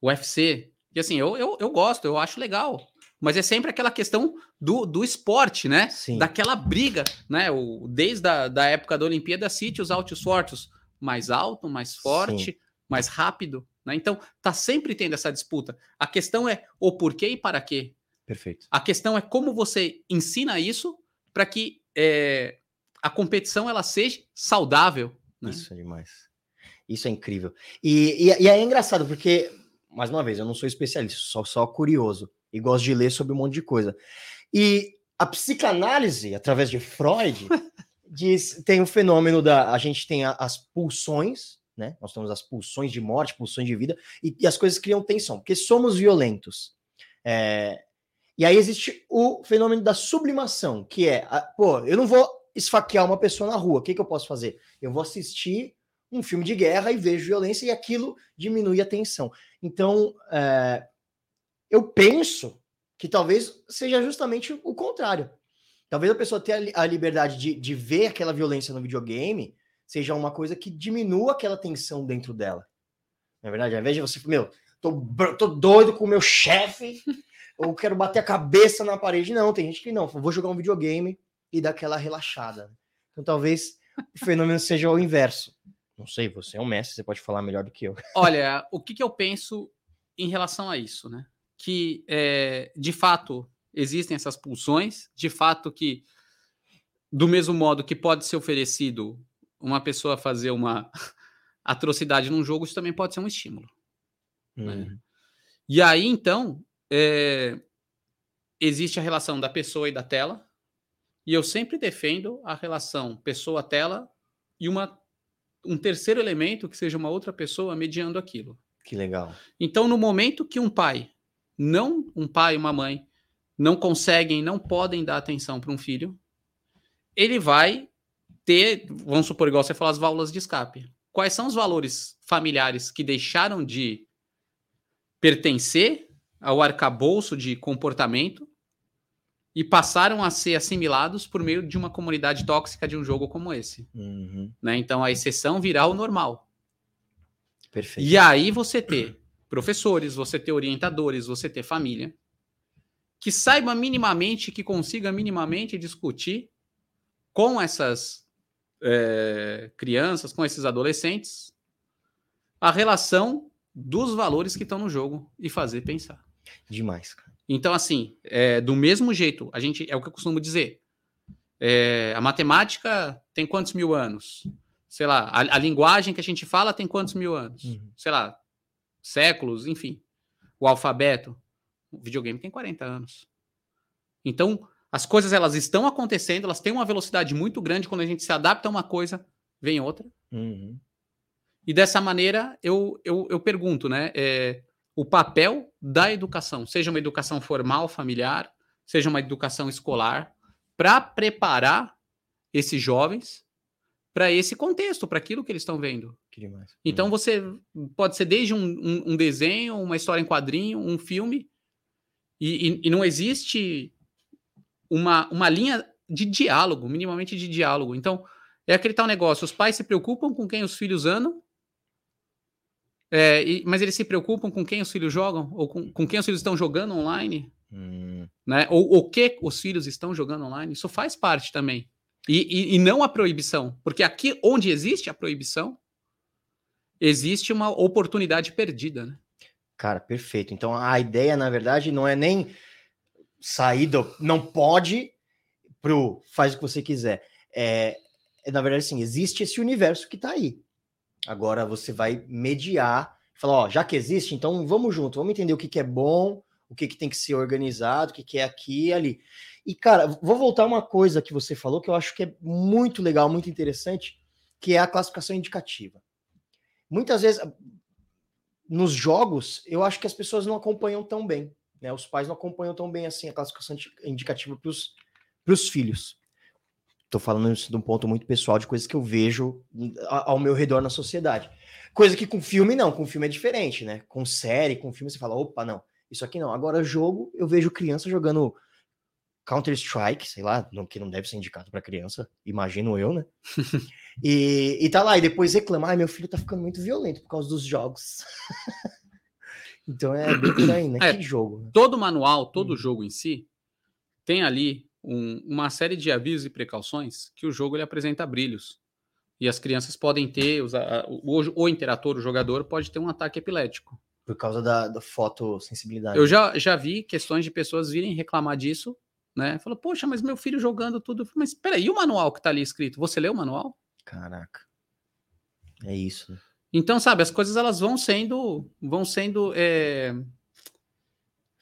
o UFC. E assim, eu, eu, eu gosto, eu acho legal. Mas é sempre aquela questão do, do esporte, né? Sim. Daquela briga, né? O, desde a da época da Olimpíada, cite os altos fortes mais alto, mais forte, mais rápido. Né? Então, tá sempre tendo essa disputa. A questão é o porquê e para quê. Perfeito. A questão é como você ensina isso para que é, a competição ela seja saudável. Né? Isso é demais. Isso é incrível. E, e, e é engraçado, porque, mais uma vez, eu não sou especialista, sou só curioso e gosto de ler sobre um monte de coisa. E a psicanálise, através de Freud, (laughs) diz, tem o fenômeno da. A gente tem a- as pulsões, né? Nós temos as pulsões de morte, pulsões de vida, e, e as coisas criam tensão, porque somos violentos. É, e aí existe o fenômeno da sublimação, que é, a- pô, eu não vou esfaquear uma pessoa na rua, o que, que eu posso fazer? Eu vou assistir um filme de guerra e vejo violência e aquilo diminui a tensão. Então, é, eu penso que talvez seja justamente o contrário. Talvez a pessoa tenha a li- a liberdade de, de ver aquela violência no videogame seja uma coisa que diminua aquela tensão dentro dela. Na verdade, ao invés de você, meu, tô, tô doido com o meu chefe, (laughs) ou quero bater a cabeça na parede. Não, tem gente que não, vou jogar um videogame e dar aquela relaxada. Então talvez o fenômeno (laughs) seja o inverso. Não sei, você é um mestre, você pode falar melhor do que eu. (laughs) Olha, o que, que eu penso em relação a isso, né? Que, é, de fato, existem essas pulsões, de fato que do mesmo modo que pode ser oferecido uma pessoa fazer uma (laughs) atrocidade num jogo, isso também pode ser um estímulo. Né? Uhum. E aí, então, é, existe a relação da pessoa e da tela, e eu sempre defendo a relação pessoa-tela e uma, um terceiro elemento que seja uma outra pessoa mediando aquilo. Que legal. Então, no momento que um pai, não um pai e uma mãe, não conseguem, não podem dar atenção para um filho, ele vai ter, vamos supor, igual você falou, as válvulas de escape. Quais são os valores familiares que deixaram de pertencer ao arcabouço de comportamento e passaram a ser assimilados por meio de uma comunidade tóxica de um jogo como esse. Uhum. Né? Então a exceção virá o normal. Perfeito. E aí você ter professores, você ter orientadores, você ter família que saiba minimamente, que consiga minimamente discutir com essas é, crianças, com esses adolescentes, a relação dos valores que estão no jogo e fazer pensar. Demais, cara. Então, assim, é, do mesmo jeito, a gente é o que eu costumo dizer. É, a matemática tem quantos mil anos? Sei lá, a, a, linguagem que a gente fala tem quantos mil anos? Uhum. Sei lá, séculos, enfim. O alfabeto, o videogame tem 40 anos. Então, as coisas elas estão acontecendo, elas têm uma velocidade muito grande. Quando a gente se adapta a uma coisa, vem outra. Uhum. E dessa maneira, eu, eu, eu pergunto, né? É, o papel da educação, seja uma educação formal, familiar, seja uma educação escolar, para preparar esses jovens para esse contexto, para aquilo que eles estão vendo. Então você pode ser desde um, um, um, desenho, uma história em quadrinho, um filme, e, e, e não existe uma, uma linha de diálogo, minimamente de diálogo. Então, é aquele tal negócio: os pais se preocupam com quem os filhos andam, é, e, mas eles se preocupam com quem os filhos jogam, ou com, com quem os filhos estão jogando online, hum. né? Ou o que os filhos estão jogando online. Isso faz parte também. E, e, e, não a proibição. Porque aqui onde existe a proibição, existe uma oportunidade perdida, né? Cara, perfeito. Então a ideia, na verdade, não é nem sair não pode pro faz o que você quiser. É, é na verdade, assim, existe esse universo que tá aí. Agora você vai mediar, falar, ó, já que existe, então vamos junto, vamos entender o que, que é bom, o que, que tem que ser organizado, o que, que é aqui e ali. E, cara, vou voltar uma coisa que você falou que eu acho que é muito legal, muito interessante, que é a classificação indicativa. Muitas vezes, nos jogos, eu acho que as pessoas não acompanham tão bem. Né? Os pais não acompanham tão bem assim a classificação indicativa para os filhos. Estou falando isso de um ponto muito pessoal, de coisas que eu vejo ao meu redor na sociedade. Coisa que com filme não, com filme é diferente, né? Com série, com filme você fala, opa, não, isso aqui não. Agora, jogo, eu vejo criança jogando Counter-Strike, sei lá, não, que não deve ser indicado para criança, imagino eu, né? (laughs) e, e tá lá, e depois reclama, ai, meu filho tá ficando muito violento por causa dos jogos. (laughs) então é bem por aí, né? É, que jogo. Né? Todo manual, todo Hum. jogo em si, tem ali um- uma série de avisos e precauções que o jogo ele apresenta brilhos. E as crianças podem ter, os, a- o, o interator, o jogador, pode ter um ataque epilético. Por causa da, da fotossensibilidade. Eu já, já vi questões de pessoas virem reclamar disso, né? Falou, poxa, mas meu filho jogando tudo. Falei, Mas peraí, e o manual que tá ali escrito? Você leu o manual? Caraca. É isso. Então, sabe, as coisas elas vão sendo, vão sendo, é,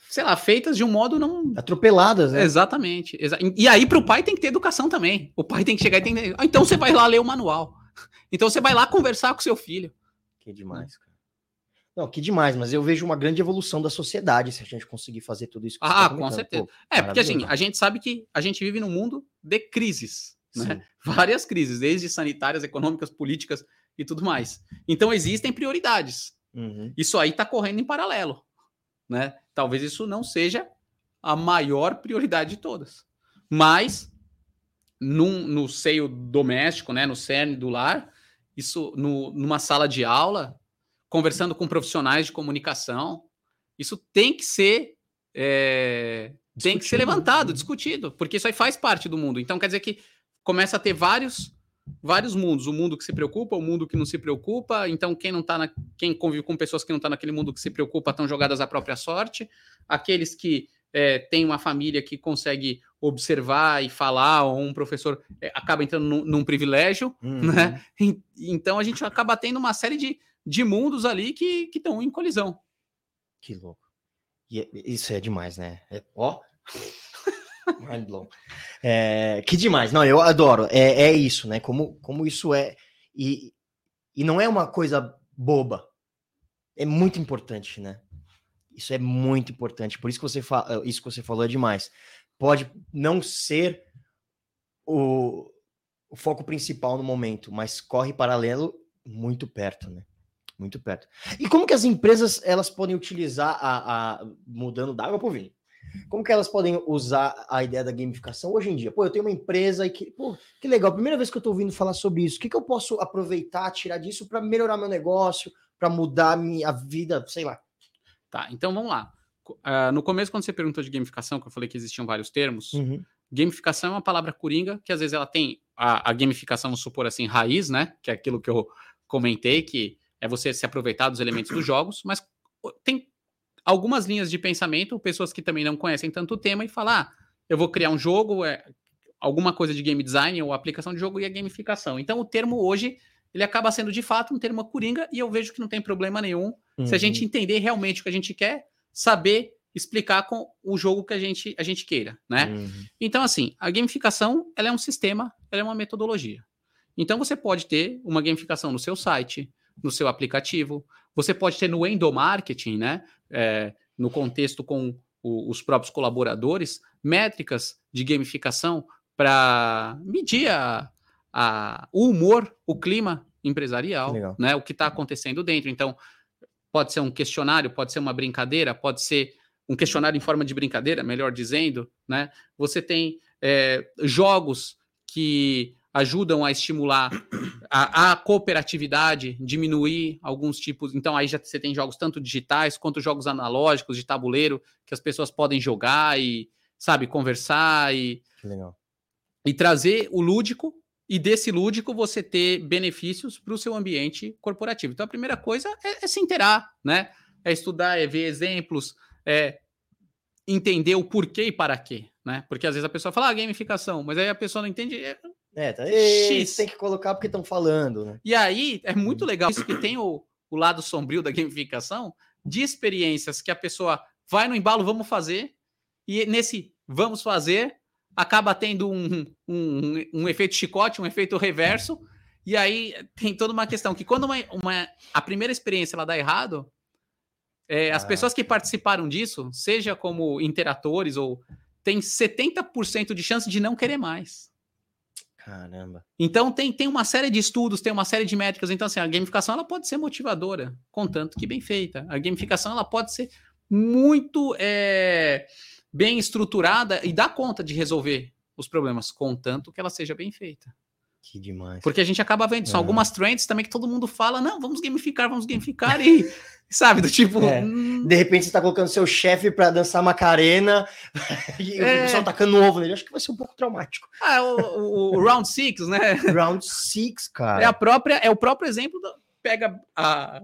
sei lá, feitas de um modo não Atropeladas, né? Exatamente. exa- E aí, para o pai, tem que ter educação também. O pai tem que chegar e tem que. Ah, Então você vai lá ler o manual. (laughs) Então você vai lá conversar com seu filho. Que demais, cara. Não, que demais, mas eu vejo uma grande evolução da sociedade se a gente conseguir fazer tudo isso. você Ah, tá com certeza. Pô, É, porque assim, a gente sabe que a gente vive num mundo de crises. Né? (laughs) Várias crises, desde sanitárias, econômicas, políticas e tudo mais. Então existem prioridades. Uhum. Isso aí está correndo em paralelo. Né? Talvez isso não seja a maior prioridade de todas. Mas num- no seio doméstico, né, no cerne do lar, isso no- numa sala de aula, conversando com profissionais de comunicação, isso tem que ser é, tem que ser né? levantado, Uhum. discutido, porque isso aí faz parte do mundo. Então quer dizer que começa a ter vários vários mundos, o mundo que se preocupa, o mundo que não se preocupa. Então quem não tá na, quem convive com pessoas que não estão naquele mundo que se preocupa estão jogadas à própria sorte. Aqueles que é, tem uma família que consegue observar e falar, ou um professor é, acaba entrando num, num privilégio, Uhum. né? E- Então a gente acaba tendo uma série de, de mundos ali que estão em colisão. Que louco. E é- isso é demais, né? É- ó. (laughs) Mind blown. É, que demais. Não, eu adoro. É, é isso, né? Como, como isso é. E, e não é uma coisa boba. É muito importante, né? Isso é muito importante. Por isso que você, fa isso que você falou é demais. Pode não ser o, o foco principal no momento, mas corre paralelo muito perto, né? Muito perto. E como que as empresas elas podem utilizar a, a mudando da água pro vinho? Como que elas podem usar a ideia da gamificação hoje em dia? Pô, eu tenho uma empresa e que, pô, que legal, primeira vez que eu tô ouvindo falar sobre isso. O que, que eu posso aproveitar, tirar disso para melhorar meu negócio, para mudar minha vida, sei lá. Tá, então vamos lá. Ah, no começo, quando você perguntou de gamificação, que eu falei que existiam vários termos, Uhum. gamificação é uma palavra coringa, que às vezes ela tem a, a gamificação, vamos supor assim, raiz, né? Que é aquilo que eu comentei, que é você se aproveitar dos elementos dos jogos, mas tem algumas linhas de pensamento, pessoas que também não conhecem tanto o tema, e falar, ah, eu vou criar um jogo, é, alguma coisa de game design ou aplicação de jogo e a gamificação. Então o termo hoje, ele acaba sendo de fato um termo coringa, e eu vejo que não tem problema nenhum se a gente entender realmente o que a gente quer, saber explicar com o jogo que a gente, a gente queira, né? Uhum. Então, assim, a gamificação ela é um sistema, ela é uma metodologia. Então, você pode ter uma gamificação no seu site, no seu aplicativo, você pode ter no endomarketing, né? É, no contexto com o- os próprios colaboradores, métricas de gamificação para medir a- a- o humor, o clima empresarial, Legal. né? O que está acontecendo dentro. Então, pode ser um questionário, pode ser uma brincadeira, pode ser um questionário em forma de brincadeira, melhor dizendo, né? Você tem é, jogos que ajudam a estimular a, a cooperatividade, diminuir alguns tipos. Então, aí já você tem jogos tanto digitais quanto jogos analógicos de tabuleiro que as pessoas podem jogar e, sabe, conversar e, legal. e trazer o lúdico e desse lúdico você ter benefícios para o seu ambiente corporativo. Então a primeira coisa é, é se inteirar, né? É estudar, é ver exemplos, é entender o porquê e para quê, né? Porque às vezes a pessoa fala ah, gamificação, mas aí a pessoa não entende. É- tá. X. Tem que colocar porque estão falando, né? E aí é muito legal isso que tem o, o lado sombrio da gamificação de experiências que a pessoa vai no embalo, vamos fazer, e nesse vamos fazer acaba tendo um, um, um efeito chicote, um efeito reverso, e aí tem toda uma questão que quando uma, uma- a primeira experiência ela dá errado, é, as Ah. pessoas que participaram disso, seja como interatores ou tem 70% de chance de não querer mais. Caramba. Então tem, tem uma série de estudos, tem uma série de métricas. Então, assim, a gamificação ela pode ser motivadora, contanto que bem feita. A gamificação ela pode ser muito é, bem estruturada e dar conta de resolver os problemas, contanto que ela seja bem feita. Que demais. Porque a gente acaba vendo, são É. algumas trends também que todo mundo fala, não, vamos gamificar, vamos gamificar, e (laughs) sabe, do tipo. É. hum, De repente você tá colocando seu chefe pra dançar Macarena (laughs) e É. o pessoal tacando ovo nele. Acho que vai ser um pouco traumático. ah, o, o- Round Six, né? (laughs) Round 6, cara. É a própria, é o próprio exemplo. do- pega a,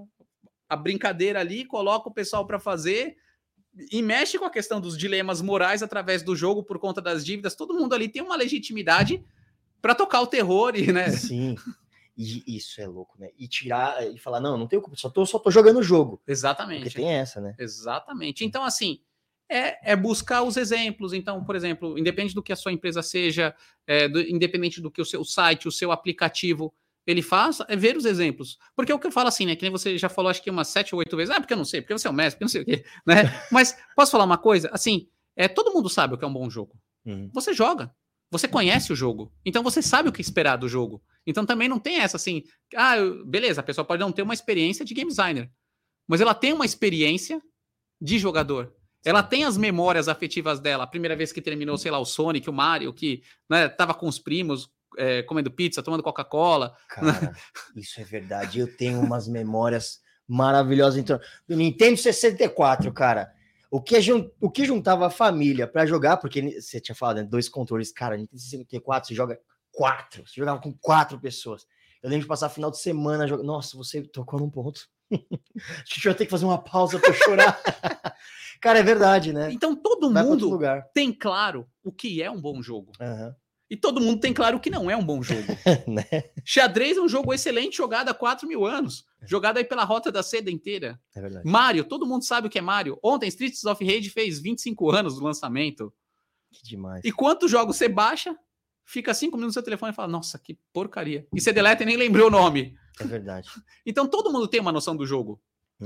a brincadeira ali, coloca o pessoal para fazer e mexe com a questão dos dilemas morais através do jogo por conta das dívidas. Todo mundo ali tem uma legitimidade para tocar o terror e, né? Sim. (laughs) E isso é louco, né? E tirar e falar, não, não tenho culpa, só tô, só tô jogando o jogo. Porque Exatamente. tem essa, né? Exatamente. Então, assim, é, é buscar os exemplos. Então, por exemplo, independente do que a sua empresa seja, é, do- independente do que o seu site, o seu aplicativo ele faz, é ver os exemplos. Porque é o que eu falo assim, né? Que nem você já falou, acho que umas sete ou oito vezes. Ah, porque eu não sei, porque você é o mestre, porque não sei o quê, né? (laughs) Mas posso falar uma coisa? Assim, é, todo mundo sabe o que é um bom jogo. Uhum. Você joga. Você conhece o jogo. Então você sabe o que esperar do jogo. Então também não tem essa assim. Ah, beleza, a pessoa pode não ter uma experiência de game designer. Mas ela tem uma experiência de jogador. Ela tem as memórias afetivas dela. A primeira vez que terminou, sei lá, o Sonic, o Mario, que né, tava com os primos, é, comendo pizza, tomando Coca-Cola. Cara, isso é verdade. Eu tenho umas memórias maravilhosas. Então, do Nintendo 64, cara. O que, o que juntava a família pra jogar, porque ni- você tinha falado, né, dois controles, cara, Nintendo 64, você joga quatro. Você jogava com quatro pessoas. Eu lembro de passar final de semana jogando. Nossa, você tocou num ponto. (laughs) A gente vai ter que fazer uma pausa pra chorar. (laughs) Cara, é verdade, né? Então todo Vai mundo lugar. tem claro o que é um bom jogo. Aham. E todo mundo tem claro o que não é um bom jogo. (laughs) Né? Xadrez é um jogo excelente jogado há 4 mil anos. Jogado aí pela rota da seda inteira. É verdade. Mario, todo mundo sabe o que é Mario. Ontem, Streets of Rage fez 25 anos do lançamento. Que demais. E quantos jogos você baixa, fica 5 minutos no seu telefone e fala, nossa, que porcaria. E você deleta e nem lembrou o nome. É verdade. (laughs) Então todo mundo tem uma noção do jogo.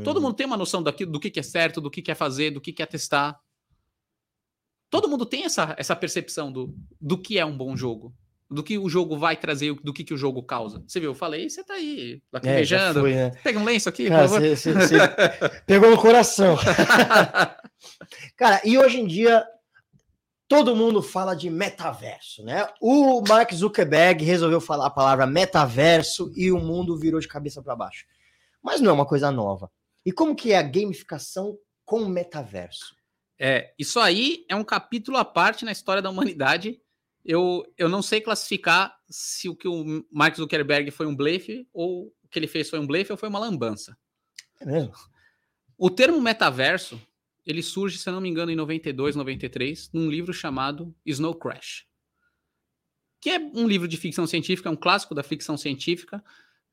Todo Uhum. mundo tem uma noção daquilo, do que, que é certo, do que quer fazer, do que quer testar. Todo mundo tem essa, essa percepção do, do que é um bom jogo. Do que o jogo vai trazer, do que, que o jogo causa. Você viu? Eu falei, você tá aí, É, lacrimejando. foi, né? Pega um lenço aqui, Cara, você, você- você pegou no coração. (laughs) Cara, e hoje em dia todo mundo fala de metaverso, né? O Mark Zuckerberg resolveu falar a palavra metaverso e o mundo virou de cabeça para baixo. Mas não é uma coisa nova. E como que é a gamificação com o metaverso? É, isso aí é um capítulo à parte na história da humanidade. Eu, eu não sei classificar se o que o Mark Zuckerberg foi um blefe, ou o que ele fez foi um blefe, ou foi uma lambança. É mesmo? O termo metaverso, ele surge, se não me engano, em 92, 93, num livro chamado Snow Crash. Que é um livro de ficção científica, é um clássico da ficção científica.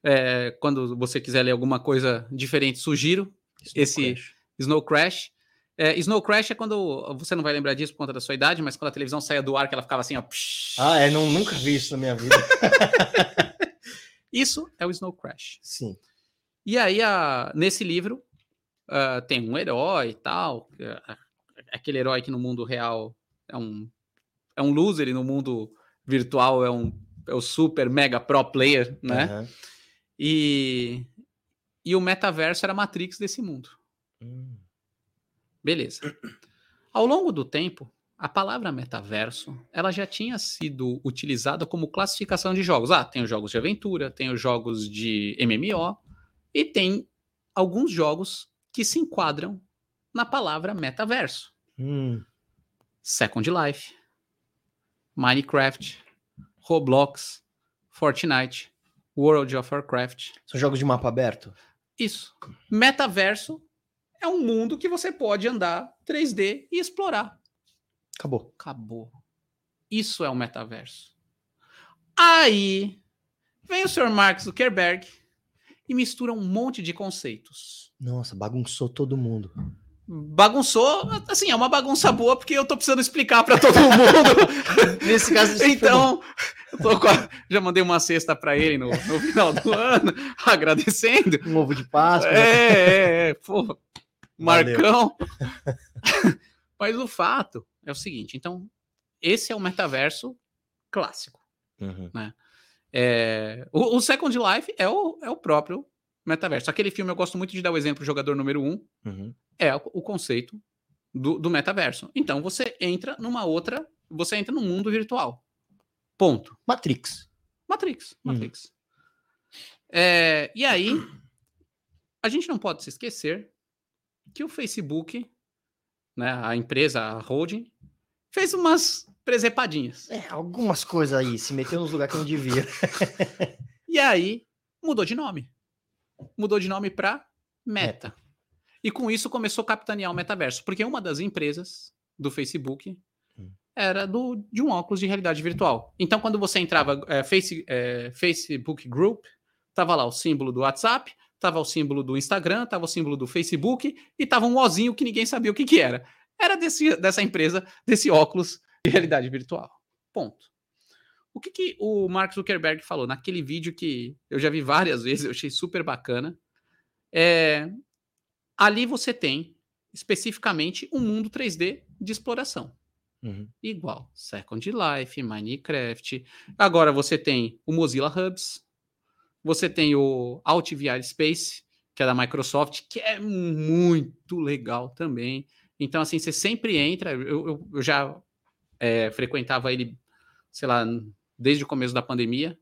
É, quando você quiser ler alguma coisa diferente, sugiro Esse- Snow Crash. É, Snow Crash é quando você não vai lembrar disso por conta da sua idade, mas quando a televisão saía do ar, que ela ficava assim, ó. psh. Ah, é, não, nunca vi isso na minha vida. (laughs) Isso é o Snow Crash. Sim. E aí, a- nesse livro, ah, tem um herói e tal. é- é Aquele herói que no mundo real é um, é um loser e no mundo virtual é um é o super mega pro player, né? Aham. E, e o metaverso era a Matrix desse mundo. Hum. Beleza. Ao longo do tempo, a palavra metaverso, ela já tinha sido utilizada como classificação de jogos. Ah, tem os jogos de aventura, tem os jogos de MMO e tem alguns jogos que se enquadram na palavra metaverso. Hum. Second Life, Minecraft, Roblox, Fortnite, World of Warcraft. São jogos de mapa aberto? Isso. Metaverso é um mundo que você pode andar 3D e explorar. Acabou. Acabou. Isso é o metaverso. Aí vem o Sr. Mark Zuckerberg e mistura um monte de conceitos. Nossa, bagunçou todo mundo. Bagunçou, assim, é uma bagunça boa porque eu tô precisando explicar para todo mundo. (laughs) Nesse caso, então, eu já mandei uma cesta para ele no, no final do ano, (laughs) agradecendo. um ovo de Páscoa. né? É, é, é, pô. Marcão. (laughs) Mas o fato é o seguinte, então, esse é o metaverso clássico. Uhum. É, o, o Second Life é o, é o próprio metaverso. Aquele filme eu gosto muito de dar o exemplo, jogador número um, Uhum. é o, o conceito do, do metaverso. Então, você entra numa outra, você entra num mundo virtual. Ponto. Matrix. Matrix, Hum. Matrix. É, e aí, a gente não pode se esquecer que o Facebook, né, a empresa, a holding, fez umas presepadinhas. É, algumas coisas aí, se meteu nos lugares que não devia. (laughs) E aí, mudou de nome. Mudou de nome para Meta. E com isso começou a capitanear o metaverso, porque uma das empresas do Facebook Hum. era do, de um óculos de realidade virtual. Então, quando você entrava é, Face, é, Facebook Group, tava lá o símbolo do WhatsApp, tava o símbolo do Instagram, tava o símbolo do Facebook e tava um ozinho que ninguém sabia o que, que era. Era desse, dessa empresa, desse óculos (laughs) realidade virtual. Ponto. O que, que o Mark Zuckerberg falou naquele vídeo que eu já vi várias (laughs) vezes, eu achei super bacana? É, ali você tem especificamente um mundo 3D de exploração Uhum. igual Second Life, Minecraft. Agora você tem o Mozilla Hubs, você tem o AltVR Space, que é da Microsoft, que é muito legal também. Então, assim, você sempre entra. Eu, eu- eu já é, frequentava ele, sei lá, desde o começo da pandemia.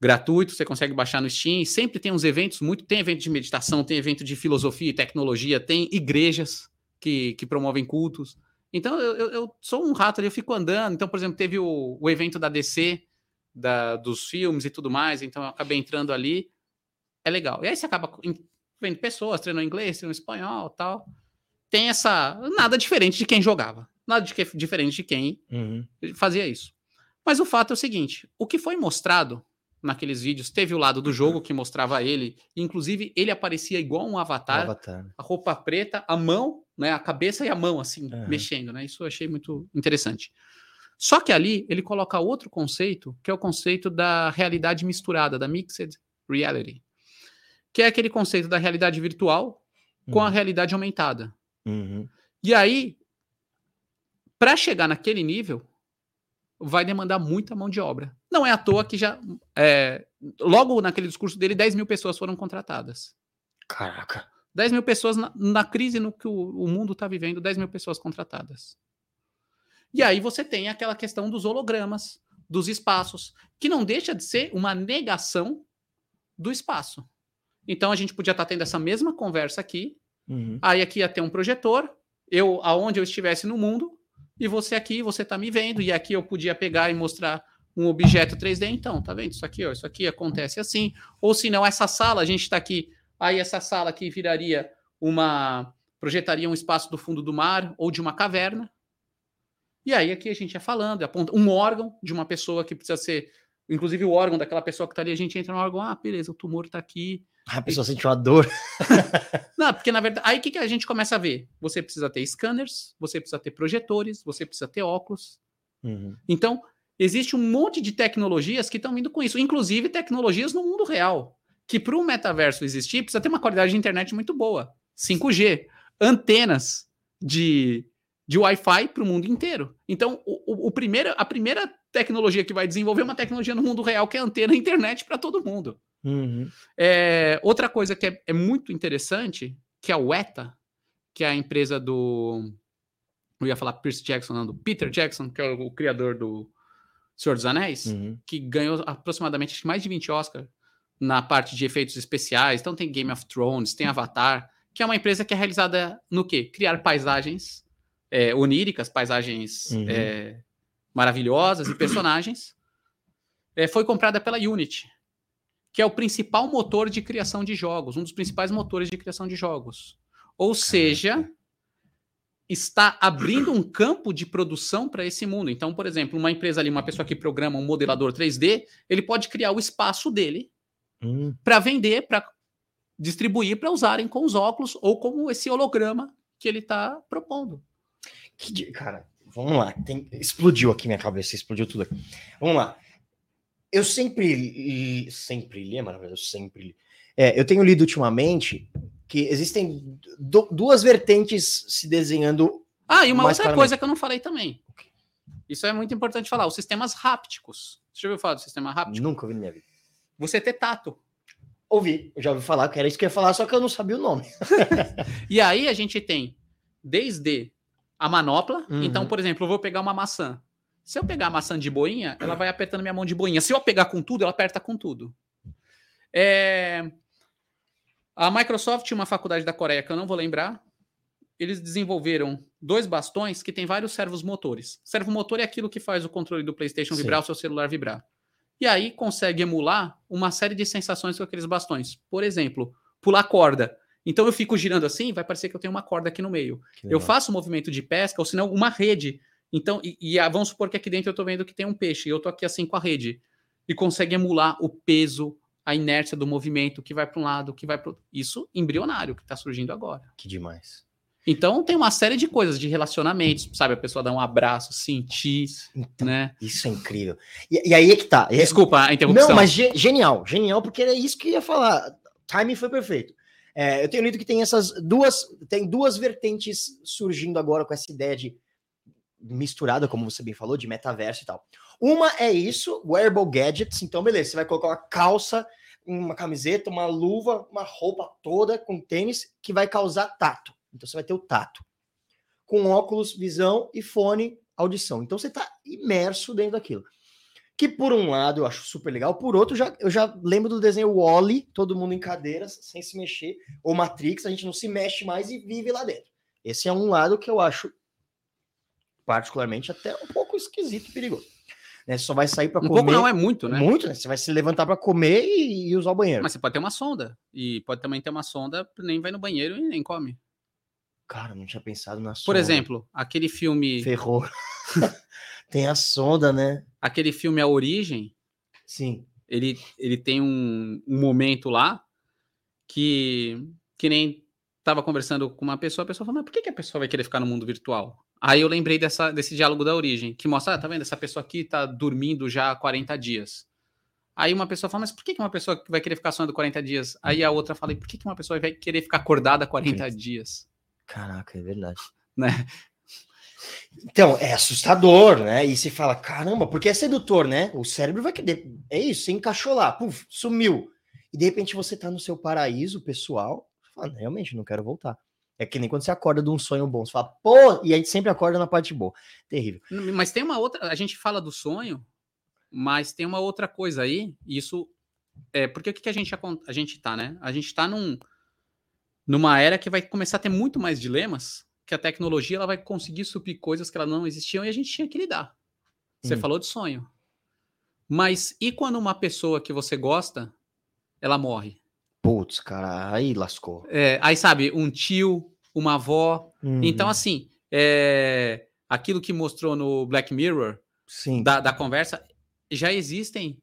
Gratuito, você consegue baixar no Steam. Sempre tem uns eventos, muito. Tem evento de meditação, tem evento de filosofia e tecnologia, tem igrejas que, que promovem cultos. Então, eu, eu- sou um rato ali, eu fico andando. Então, por exemplo, teve o, o evento da DC, da, dos filmes e tudo mais. Então, eu acabei entrando ali. É legal. E aí você acaba vendo pessoas, treinando inglês, treinando espanhol tal. tem essa. Nada diferente de quem jogava. Nada de que, diferente de quem Uhum. fazia isso. Mas o fato é o seguinte: o que foi mostrado naqueles vídeos, teve o lado do jogo que mostrava ele, inclusive ele aparecia igual um avatar, Avatar. a roupa preta, a mão, né, a cabeça e a mão assim, Aham. mexendo, né? Isso eu achei muito interessante. Só que ali ele coloca outro conceito, que é o conceito da realidade misturada, da mixed reality, que é aquele conceito da realidade virtual com a realidade aumentada. Uhum. E aí, para chegar naquele nível, vai demandar muita mão de obra. Não é à toa que já. é, logo naquele discurso dele, 10 mil pessoas foram contratadas. Caraca. 10 mil pessoas na, na crise no que o, o mundo está vivendo, 10 mil pessoas contratadas. E aí você tem aquela questão dos hologramas, dos espaços, que não deixa de ser uma negação do espaço. Então a gente podia estar tendo essa mesma conversa aqui, Uhum. Aí aqui ia ter um projetor, eu aonde eu estivesse no mundo, e você aqui, você tá me vendo, e aqui eu podia pegar e mostrar um objeto 3D, então, tá vendo? Isso aqui, ó, isso aqui acontece assim. Ou se não, essa sala, a gente tá aqui, aí essa sala aqui viraria uma projetaria um espaço do fundo do mar ou de uma caverna. E aí aqui a gente ia falando, aponta um órgão de uma pessoa que precisa ser, inclusive o órgão daquela pessoa que tá ali, a gente entra no órgão, ah, beleza, o tumor tá aqui, A pessoa sente uma dor. (laughs) não, porque na verdade, aí o que, que a gente começa a ver? Você precisa ter scanners, você precisa ter projetores, você precisa ter óculos. Uhum. Então, existe um monte de tecnologias que estão vindo com isso, inclusive tecnologias no mundo real. Que para o metaverso existir, precisa ter uma qualidade de internet muito boa. 5G, antenas de, de Wi-Fi para o mundo inteiro. Então, o, o, o primeiro, a primeira tecnologia que vai desenvolver é uma tecnologia no mundo real que é a antena internet para todo mundo. Uhum. É, outra coisa que é, é muito interessante, que é o ETA, que é a empresa do. Eu ia falar Percy Jackson, não, do Peter Jackson, que é o, o criador do Senhor dos Anéis, Uhum. que ganhou aproximadamente mais de 20 Oscars na parte de efeitos especiais. Então tem Game of Thrones, tem Avatar, que é uma empresa que é realizada no quê? Criar paisagens é, oníricas, paisagens Uhum. é, maravilhosas e personagens. É, foi comprada pela Unity, que é o principal motor de criação de jogos, um dos principais motores de criação de jogos. Ou seja, está abrindo um campo de produção para esse mundo. Então, por exemplo, uma empresa ali, uma pessoa que programa um modelador 3D, ele pode criar o espaço dele Uhum. para vender, para distribuir, para usarem com os óculos ou como esse holograma que ele está propondo. Que Cara, vamos lá. Tem... Explodiu aqui minha cabeça, explodiu tudo aqui. Vamos lá. Eu sempre li, sempre li, é maravilhoso, eu sempre li. É, eu tenho lido ultimamente que existem du- duas vertentes se desenhando. Ah, e uma outra claramente. coisa que eu não falei também. Isso é muito importante falar, os sistemas hápticos. Você já ouviu falar do sistema háptico? Nunca ouvi na minha vida. Você ter tato. Ouvi, já ouvi falar que era isso que eu ia falar, só que eu não sabia o nome. (laughs) E aí a gente tem desde a manopla. Uhum. Então, por exemplo, eu vou pegar uma maçã. Se eu pegar a maçã de boinha, ela vai apertando minha mão de boinha. Se eu pegar com tudo, ela aperta com tudo. É, A Microsoft tinha uma faculdade da Coreia que eu não vou lembrar. Eles desenvolveram dois bastões que têm vários servos motores. Servo motor é aquilo que faz o controle do PlayStation Sim. vibrar, o seu celular vibrar. E aí consegue emular uma série de sensações com aqueles bastões. Por exemplo, pular corda. Então eu fico girando assim, vai parecer que eu tenho uma corda aqui no meio. Eu faço um movimento de pesca, ou senão uma rede. Então, e, e, vamos supor que aqui dentro eu tô vendo que tem um peixe, e eu tô aqui assim com a rede. E consegue emular o peso, a inércia do movimento, que vai para um lado, que vai para Isso embrionário que está surgindo agora. Que demais. Então tem uma série de coisas, de relacionamentos, sabe? A pessoa dar um abraço, sentir, Então, né? isso é incrível. E, e aí é que tá. É- Desculpa a interrupção. Não, mas ge- genial, genial, porque é isso que eu ia falar. Timing foi perfeito. É, eu tenho lido que tem essas duas, tem duas vertentes surgindo agora com essa ideia de misturada, como você bem falou, de metaverso e tal. Uma é isso, wearable gadgets. Então, beleza, você vai colocar uma calça, uma camiseta, uma luva, uma roupa toda com tênis que vai causar tato. Então, você vai ter o tato. Com óculos, visão e fone, audição. Então, você está imerso dentro daquilo. Que por um lado eu acho super legal, por outro já, eu já lembro do desenho Wally, todo mundo em cadeiras, sem se mexer, ou Matrix, a gente não se mexe mais e vive lá dentro. Esse é um lado que eu acho particularmente até um pouco esquisito e perigoso. Né? Você só vai sair para Um comer. pouco não, é muito, né? Muito, né? Você vai se levantar para comer e, e usar o banheiro. Mas você pode ter uma sonda. E pode também ter uma sonda, nem vai no banheiro e nem come. Cara, não tinha pensado na sonda. Por exemplo, aquele filme. Ferrou. (laughs) tem a sonda, né? Aquele filme A Origem. Sim. Ele, ele tem um, um momento lá que, que nem tava conversando com uma pessoa, a pessoa falou, mas por que, que a pessoa vai querer ficar no mundo virtual? Aí eu lembrei dessa, desse diálogo da origem, que mostra, ah, tá vendo, essa pessoa aqui tá dormindo já há 40 dias. Aí uma pessoa fala, mas por que, uma pessoa vai querer ficar sonhando 40 dias? Aí a outra fala, e por que, uma pessoa vai querer ficar acordada 40 dias? Caraca, é verdade. Né? Então, é assustador, né? E você fala, caramba, porque é sedutor, né? O cérebro vai querer. É isso, você encaixou lá, puf, sumiu. E de repente você tá no seu paraíso pessoal, fala, realmente, não quero voltar. É que nem quando você acorda de um sonho bom, você fala, pô, e a gente sempre acorda na parte boa. Terrível. Mas tem uma outra, a gente fala do sonho, mas tem uma outra coisa aí, isso é, porque o que, que a gente a gente tá, né? A gente tá num numa era que vai começar a ter muito mais dilemas, que a tecnologia ela vai conseguir suprir coisas que ela não existiam e a gente tinha que lidar. Você hum. falou de sonho. Mas e quando uma pessoa que você gosta, ela morre? Putz, cara, aí lascou. É, aí sabe, um tio, uma avó. Uhum. Então, assim, é, aquilo que mostrou no Black Mirror, Sim. Da, da conversa, já existem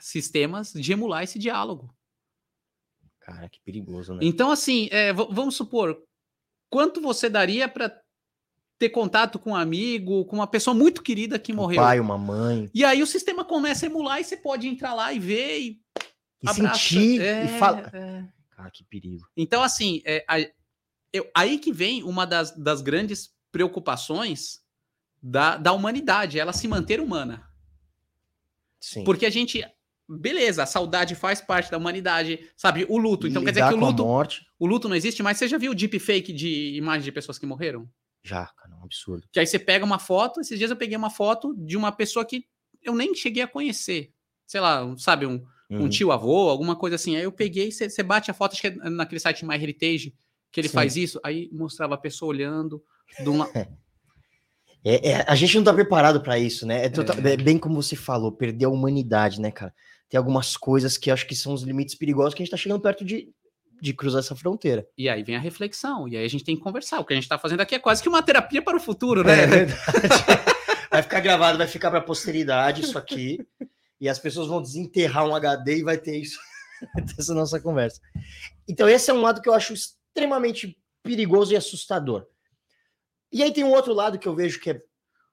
sistemas de emular esse diálogo. Cara, que perigoso, né? Então, assim, é, vamos supor, quanto você daria para ter contato com um amigo, com uma pessoa muito querida que um morreu? pai, uma mãe. E aí o sistema começa a emular e você pode entrar lá e ver e, e sentir é, e falar. É. Cara, que perigo. Então, assim, é, eu, aí que vem uma das, das grandes preocupações da, da humanidade, ela se manter humana. Sim. Porque a gente. Beleza, a saudade faz parte da humanidade, sabe? O luto. Então quer dizer que o luto. O luto não existe, mas você já viu deepfake de imagens de pessoas que morreram? Já, cara, é um absurdo. Que aí você pega uma foto, esses dias eu peguei uma foto de uma pessoa que eu nem cheguei a conhecer. Sei lá, sabe, um, uhum. um tio avô, alguma coisa assim. Aí eu peguei, você, bate a foto, acho que é naquele site My Heritage, que ele Sim. faz isso, aí mostrava a pessoa olhando de uma. (laughs) É, é, a gente não tá preparado para isso, né? É, total, é. é, bem como você falou, perder a humanidade, né, cara? Tem algumas coisas que acho que são os limites perigosos que a gente tá chegando perto de, de cruzar essa fronteira. E aí vem a reflexão, e aí a gente tem que conversar. O que a gente tá fazendo aqui é quase que uma terapia para o futuro, né? É verdade. (laughs) vai ficar gravado, vai ficar para posteridade isso aqui, e as pessoas vão desenterrar um HD e vai ter isso, (laughs) essa nossa conversa. Então, esse é um lado que eu acho extremamente perigoso e assustador. E aí tem um outro lado que eu vejo que é.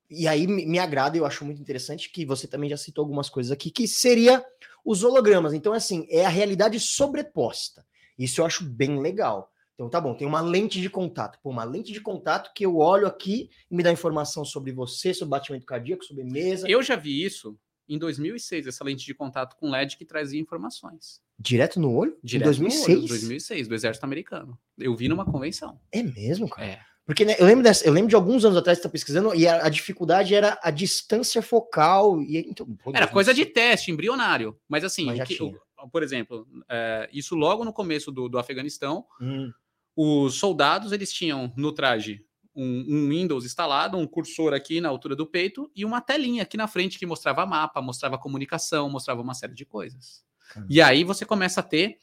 E aí me agrada, eu acho muito interessante, que você também já citou algumas coisas aqui, que seria os hologramas. Então, assim, é a realidade sobreposta. Isso eu acho bem legal. Então, tá bom, tem uma lente de contato. Pô, uma lente de contato que eu olho aqui e me dá informação sobre você, sobre batimento cardíaco, sobre mesa. Eu já vi isso em 2006, essa lente de contato com LED que trazia informações. Direto no olho? Direto em 2006? No olho, 2006, do Exército Americano. Eu vi numa convenção. É mesmo, cara? É. Porque né, eu, lembro dessa, eu lembro de alguns anos atrás, você tá pesquisando, e a, a dificuldade era a distância focal. E, então, era coisa de teste, embrionário. Mas assim, Mas que, o, por exemplo, é, isso logo no começo do, do Afeganistão, hum. os soldados eles tinham no traje um, um, Windows instalado, um cursor aqui na altura do peito e uma telinha aqui na frente que mostrava mapa, mostrava comunicação, mostrava uma série de coisas. Hum. E aí você começa a ter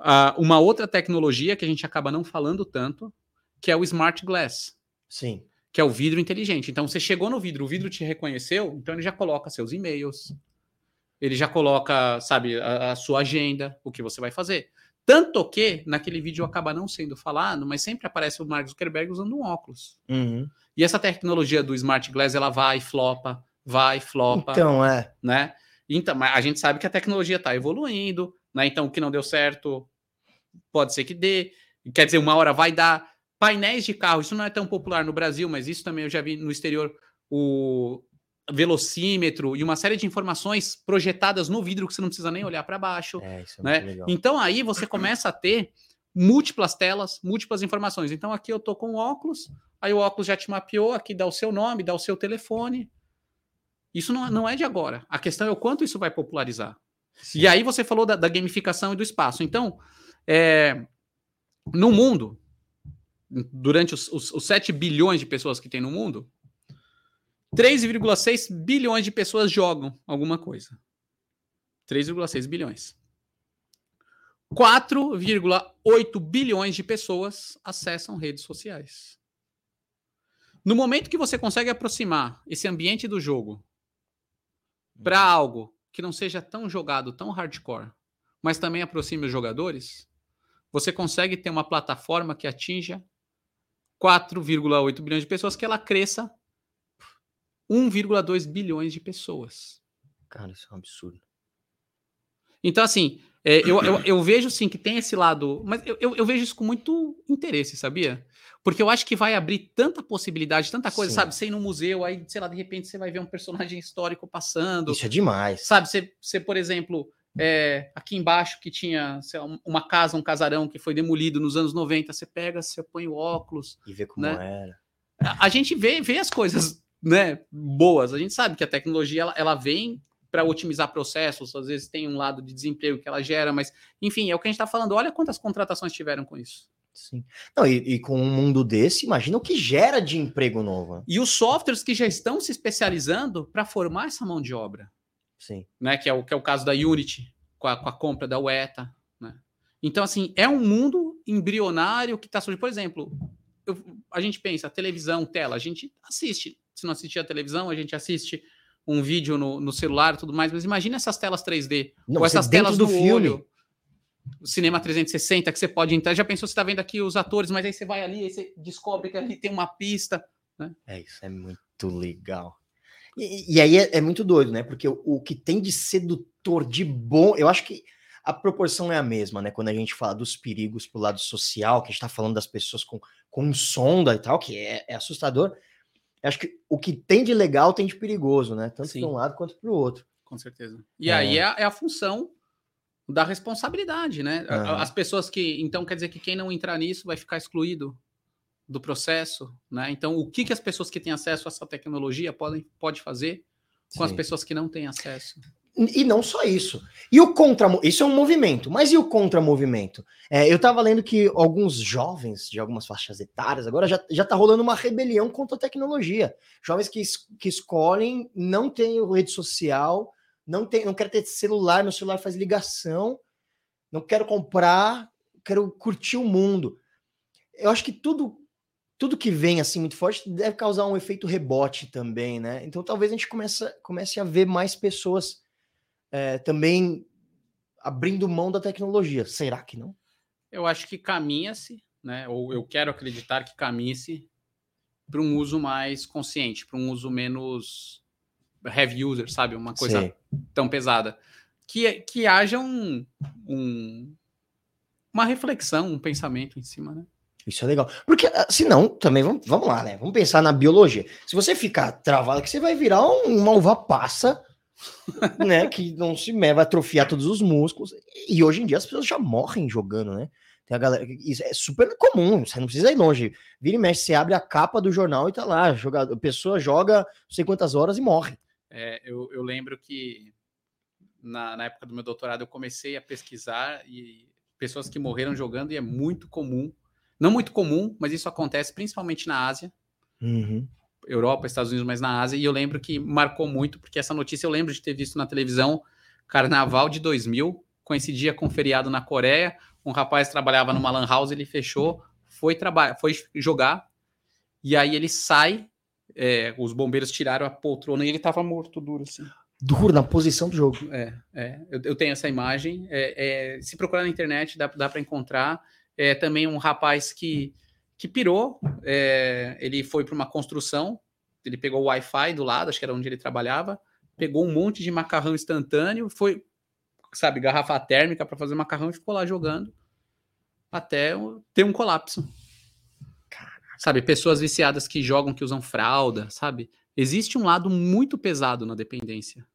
uh, uma outra tecnologia que a gente acaba não falando tanto, que é o Smart Glass. Sim. Que é o vidro inteligente. Então, você chegou no vidro, o vidro te reconheceu, então ele já coloca seus e-mails, ele já coloca, sabe, a, a sua agenda, o que você vai fazer. Tanto que naquele vídeo acaba não sendo falado, mas sempre aparece o Mark Zuckerberg usando um óculos. Uhum. E essa tecnologia do Smart Glass, ela vai, flopa, vai, flopa. Então, é. Né? Então, a gente sabe que a tecnologia está evoluindo, né? Então, o que não deu certo, pode ser que dê. Quer dizer, uma hora vai dar. Painéis de carro, isso não é tão popular no Brasil, mas isso também eu já vi no exterior, o velocímetro e uma série de informações projetadas no vidro que você não precisa nem olhar para baixo. É, é né? Então aí você começa a ter múltiplas telas, múltiplas informações. Então aqui eu tô com o óculos, aí o óculos já te mapeou, aqui dá o seu nome, dá o seu telefone. Isso não, não é de agora. A questão é o quanto isso vai popularizar. Sim. E aí você falou da, da, gamificação e do espaço. Então, é, no mundo, durante os, os, os 7 bilhões de pessoas que tem no mundo, 3,6 bilhões de pessoas jogam alguma coisa. 3,6 bilhões. 4,8 bilhões de pessoas acessam redes sociais. No momento que você consegue aproximar esse ambiente do jogo para algo que não seja tão jogado, tão hardcore, mas também aproxime os jogadores, você consegue ter uma plataforma que atinja 4,8 bilhões de pessoas, que ela cresça 1,2 bilhões de pessoas. Cara, isso é um absurdo. Então, assim, é, eu, eu, eu, vejo sim que tem esse lado, mas eu, eu, eu, vejo isso com muito interesse, sabia? Porque eu acho que vai abrir tanta possibilidade, tanta coisa, sim. sabe? Você ir no museu, aí, sei lá, de repente você vai ver um personagem histórico passando. Isso é demais. Sabe, você, você por exemplo, é, aqui embaixo que tinha lá, uma casa, um casarão que foi demolido nos anos 90, você pega, você põe o óculos. E vê como né? era. A, a gente vê, vê as coisas né, boas. A gente sabe que a tecnologia ela, ela vem para otimizar processos, às vezes tem um lado de desemprego que ela gera, mas enfim, é o que a gente está falando. Olha quantas contratações tiveram com isso. Sim. Não, e, e, com um mundo desse, imagina o que gera de emprego novo. E os softwares que já estão se especializando para formar essa mão de obra. Sim. Né, que, é o, que é o caso da Unity, com a, com a compra da UETA. Né? Então, assim, é um mundo embrionário que está surgindo. Por exemplo, eu, a gente pensa, televisão, tela, a gente assiste. Se não assistir a televisão, a gente assiste um vídeo no, no celular e tudo mais, mas imagina essas telas 3D, não, ou essas telas do filme. olho, o cinema 360 que você pode entrar, já pensou você está vendo aqui os atores, mas aí você vai ali, aí você descobre que ali tem uma pista, né? É isso, é muito legal. E, e aí é, é, muito doido, né? Porque o, o, que tem de sedutor, de bom, eu acho que a proporção é a mesma, né? Quando a gente fala dos perigos pro lado social, que a gente está falando das pessoas com, com sonda e tal, que é, é assustador, acho que o que tem de legal tem de perigoso, né? Tanto para um lado quanto para o outro. Com certeza. E é. aí é a, é a, função da responsabilidade, né? Uhum. As pessoas que. Então, quer dizer que quem não entrar nisso vai ficar excluído do processo, né? Então, o que, que as pessoas que têm acesso a essa tecnologia podem pode fazer com Sim. as pessoas que não têm acesso? E não só isso. E o contra isso é um movimento, mas e o contramovimento? É, eu estava lendo que alguns jovens de algumas faixas etárias agora já, já tá rolando uma rebelião contra a tecnologia. Jovens que, que escolhem não ter rede social, não tem, não quero ter celular, meu celular faz ligação, não quero comprar, quero curtir o mundo. Eu acho que tudo tudo que vem assim muito forte deve causar um efeito rebote também, né? Então talvez a gente comece, comece a ver mais pessoas é, também abrindo mão da tecnologia. Será que não? Eu acho que caminha-se, né? Ou eu quero acreditar que caminhe-se para um uso mais consciente, para um uso menos heavy user, sabe? Uma coisa Sim. tão pesada. Que, que haja um, um, uma reflexão, um pensamento em cima, né? Isso é legal. Porque, ah, se não, também vamos, vamos lá, né? Vamos pensar na biologia. Se você ficar travado, que você vai virar um, uma uva passa (laughs) né? Que não se vai atrofiar todos os músculos. E hoje em dia as pessoas já morrem jogando, né? Tem a galera, isso é super comum, você não precisa ir longe. Vira e mexe, você abre a capa do jornal e tá lá, jogador, a pessoa joga não sei quantas horas e morre. É, eu, eu lembro que na, na época do meu doutorado eu comecei a pesquisar e pessoas que morreram jogando e é muito comum. Não muito comum, mas isso acontece principalmente na Ásia. Uhum. Europa, Estados Unidos, mas na Ásia. E eu lembro que marcou muito, porque essa notícia eu lembro de ter visto na televisão, Carnaval de 2000, coincidia com feriado na Coreia. Um rapaz trabalhava numa lan house, ele fechou, foi foi jogar, e aí ele sai. É, os bombeiros tiraram a poltrona e ele tava morto duro assim. Duro na posição do jogo. É, é eu, eu tenho essa imagem. É, é, se procurar na internet, dá, dá para encontrar. É também um rapaz que que pirou. É, ele foi para uma construção, ele pegou o Wi-Fi do lado, acho que era onde ele trabalhava, pegou um monte de macarrão instantâneo, foi, sabe, garrafa térmica para fazer macarrão e ficou lá jogando até ter um colapso. Sabe, pessoas viciadas que jogam, que usam fralda, sabe? Existe um lado muito pesado na dependência.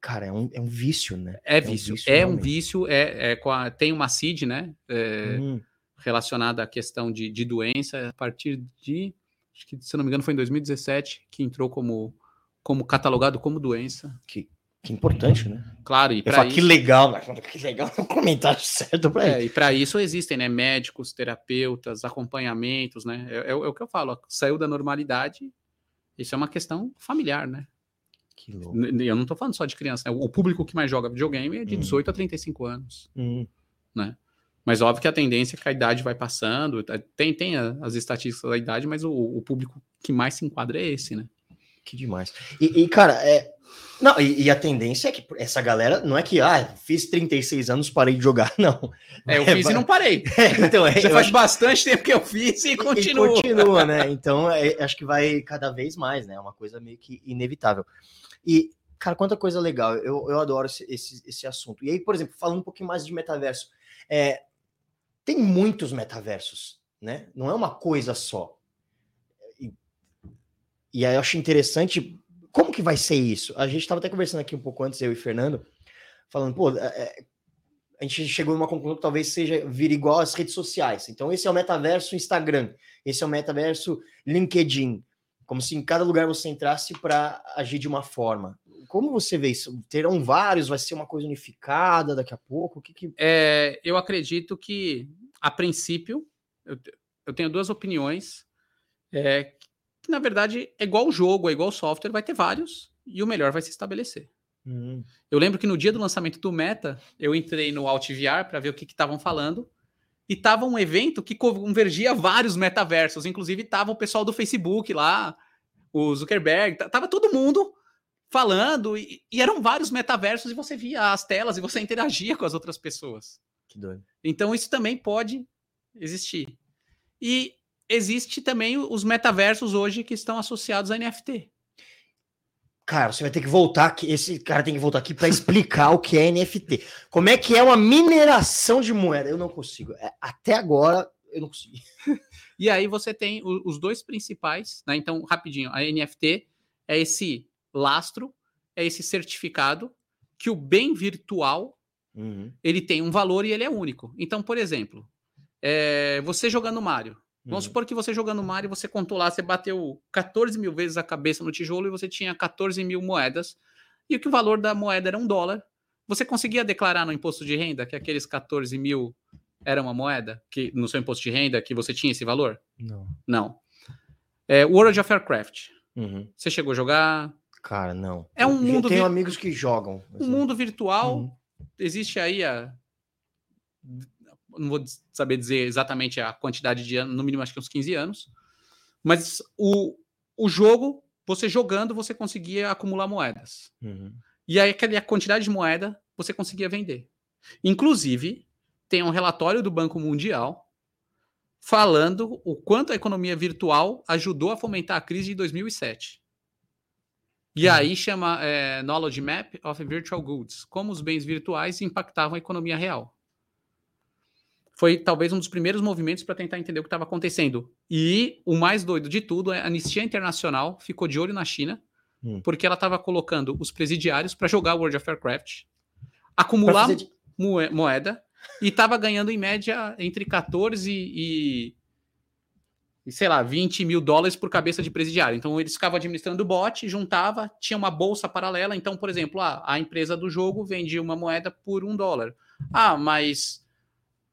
Cara, é um, é um vício, né? É vício. É um vício, é, um vício é, é a, tem uma CID, né? É, hum relacionada à questão de, de doença, a partir de, acho que, se não me engano, foi em 2017 que entrou como, como catalogado como doença. Que, que importante, né? Claro, e para isso... Que legal, que legal o comentário certo para é, E para isso existem, né, médicos, terapeutas, acompanhamentos, né? É, é, é, o que eu falo, saiu da normalidade, isso é uma questão familiar, né? Que louco. Eu não estou falando só de criança, né? O público que mais joga videogame é de 18 hum. a 35 anos, hum. né? Mas óbvio que a tendência é que a idade vai passando, tá, tem, tem as estatísticas da idade, mas o, o público que mais se enquadra é esse, né? Que demais. E, e cara, é, não, e, e, a tendência é que essa galera não é que, ah, fiz 36 anos, parei de jogar, (laughs) não. É, eu fiz é, e não parei. (laughs) É, então, é, faz acho... bastante tempo que eu fiz e, e continua. E continua, né? (laughs) Então, é, acho que vai cada vez mais, né? É uma coisa meio que inevitável. E, cara, quanta coisa legal. Eu, eu adoro esse, esse, esse assunto. E aí, por exemplo, falando um pouquinho mais de metaverso, é, tem muitos metaversos, né? Não é uma coisa só. E, e aí eu acho interessante como que vai ser isso? A gente estava até conversando aqui um pouco antes, eu e Fernando, falando, pô, é, é, a gente chegou numa conclusão que talvez seja vir igual às redes sociais. Então, esse é o metaverso Instagram, esse é o metaverso LinkedIn, como se em cada lugar você entrasse para agir de uma forma. Como você vê isso? Terão vários? Vai ser uma coisa unificada daqui a pouco? O que, que... É, eu acredito que, a princípio, eu, eu tenho duas opiniões. É, que na verdade é igual o jogo, é igual o software, vai ter vários e o melhor vai se estabelecer. Uhum. Eu lembro que no dia do lançamento do Meta, eu entrei no AltVR para ver o que estavam falando e tava um evento que convergia vários metaversos, inclusive tava o pessoal do Facebook lá, o Zuckerberg, tava todo mundo falando e, e, eram vários metaversos e você via as telas e você interagia com as outras pessoas. Que doido. Então isso também pode existir. E existe também os metaversos hoje que estão associados a NFT. Cara, você vai ter que voltar aqui. Esse cara tem que voltar aqui para explicar (laughs) o que é NFT. Como é que é uma mineração de moeda? Eu não consigo. É, até agora eu não consigo. (laughs) e aí você tem os dois principais, né? Então, rapidinho, a NFT é esse lastro, é esse certificado que o bem virtual uhum. ele tem um valor e ele é único. Então, por exemplo, é, você jogando Mario, Vamos uhum. supor que você jogando Mario, você contou lá, você bateu 14 mil vezes a cabeça no tijolo e você tinha 14 mil moedas, e que o valor da moeda era um dólar. Você conseguia declarar no imposto de renda que aqueles 14 mil era uma moeda? Que no seu imposto de renda que você tinha esse valor? Não. Não. É, World of Warcraft. Uhum. Você chegou a jogar? Cara, não. É um mundo. Eu tenho amigos que jogam. Assim. Um mundo virtual. Uhum. Existe aí a não vou saber dizer exatamente a quantidade de anos, no mínimo acho que uns 15 anos. Mas o, o jogo, você jogando, você conseguia acumular moedas. Uhum. E aí, aquela quantidade de moeda você conseguia vender. Inclusive, tem um relatório do Banco Mundial falando o quanto a economia virtual ajudou a fomentar a crise de 2007. E uhum. aí chama é, Knowledge Map of Virtual Goods, como os bens virtuais impactavam a economia real foi talvez um dos primeiros movimentos para tentar entender o que estava acontecendo. E o mais doido de tudo é a Anistia Internacional ficou de olho na China, hum. porque ela estava colocando os presidiários para jogar World of Warcraft, acumular moeda, e estava ganhando em média entre 14 e, e, sei lá, 20 mil dólares por cabeça de presidiário. Então eles ficavam administrando o bot, juntava, tinha uma bolsa paralela. Então, por exemplo, ah, a empresa do jogo vendia uma moeda por um dólar. Ah, mas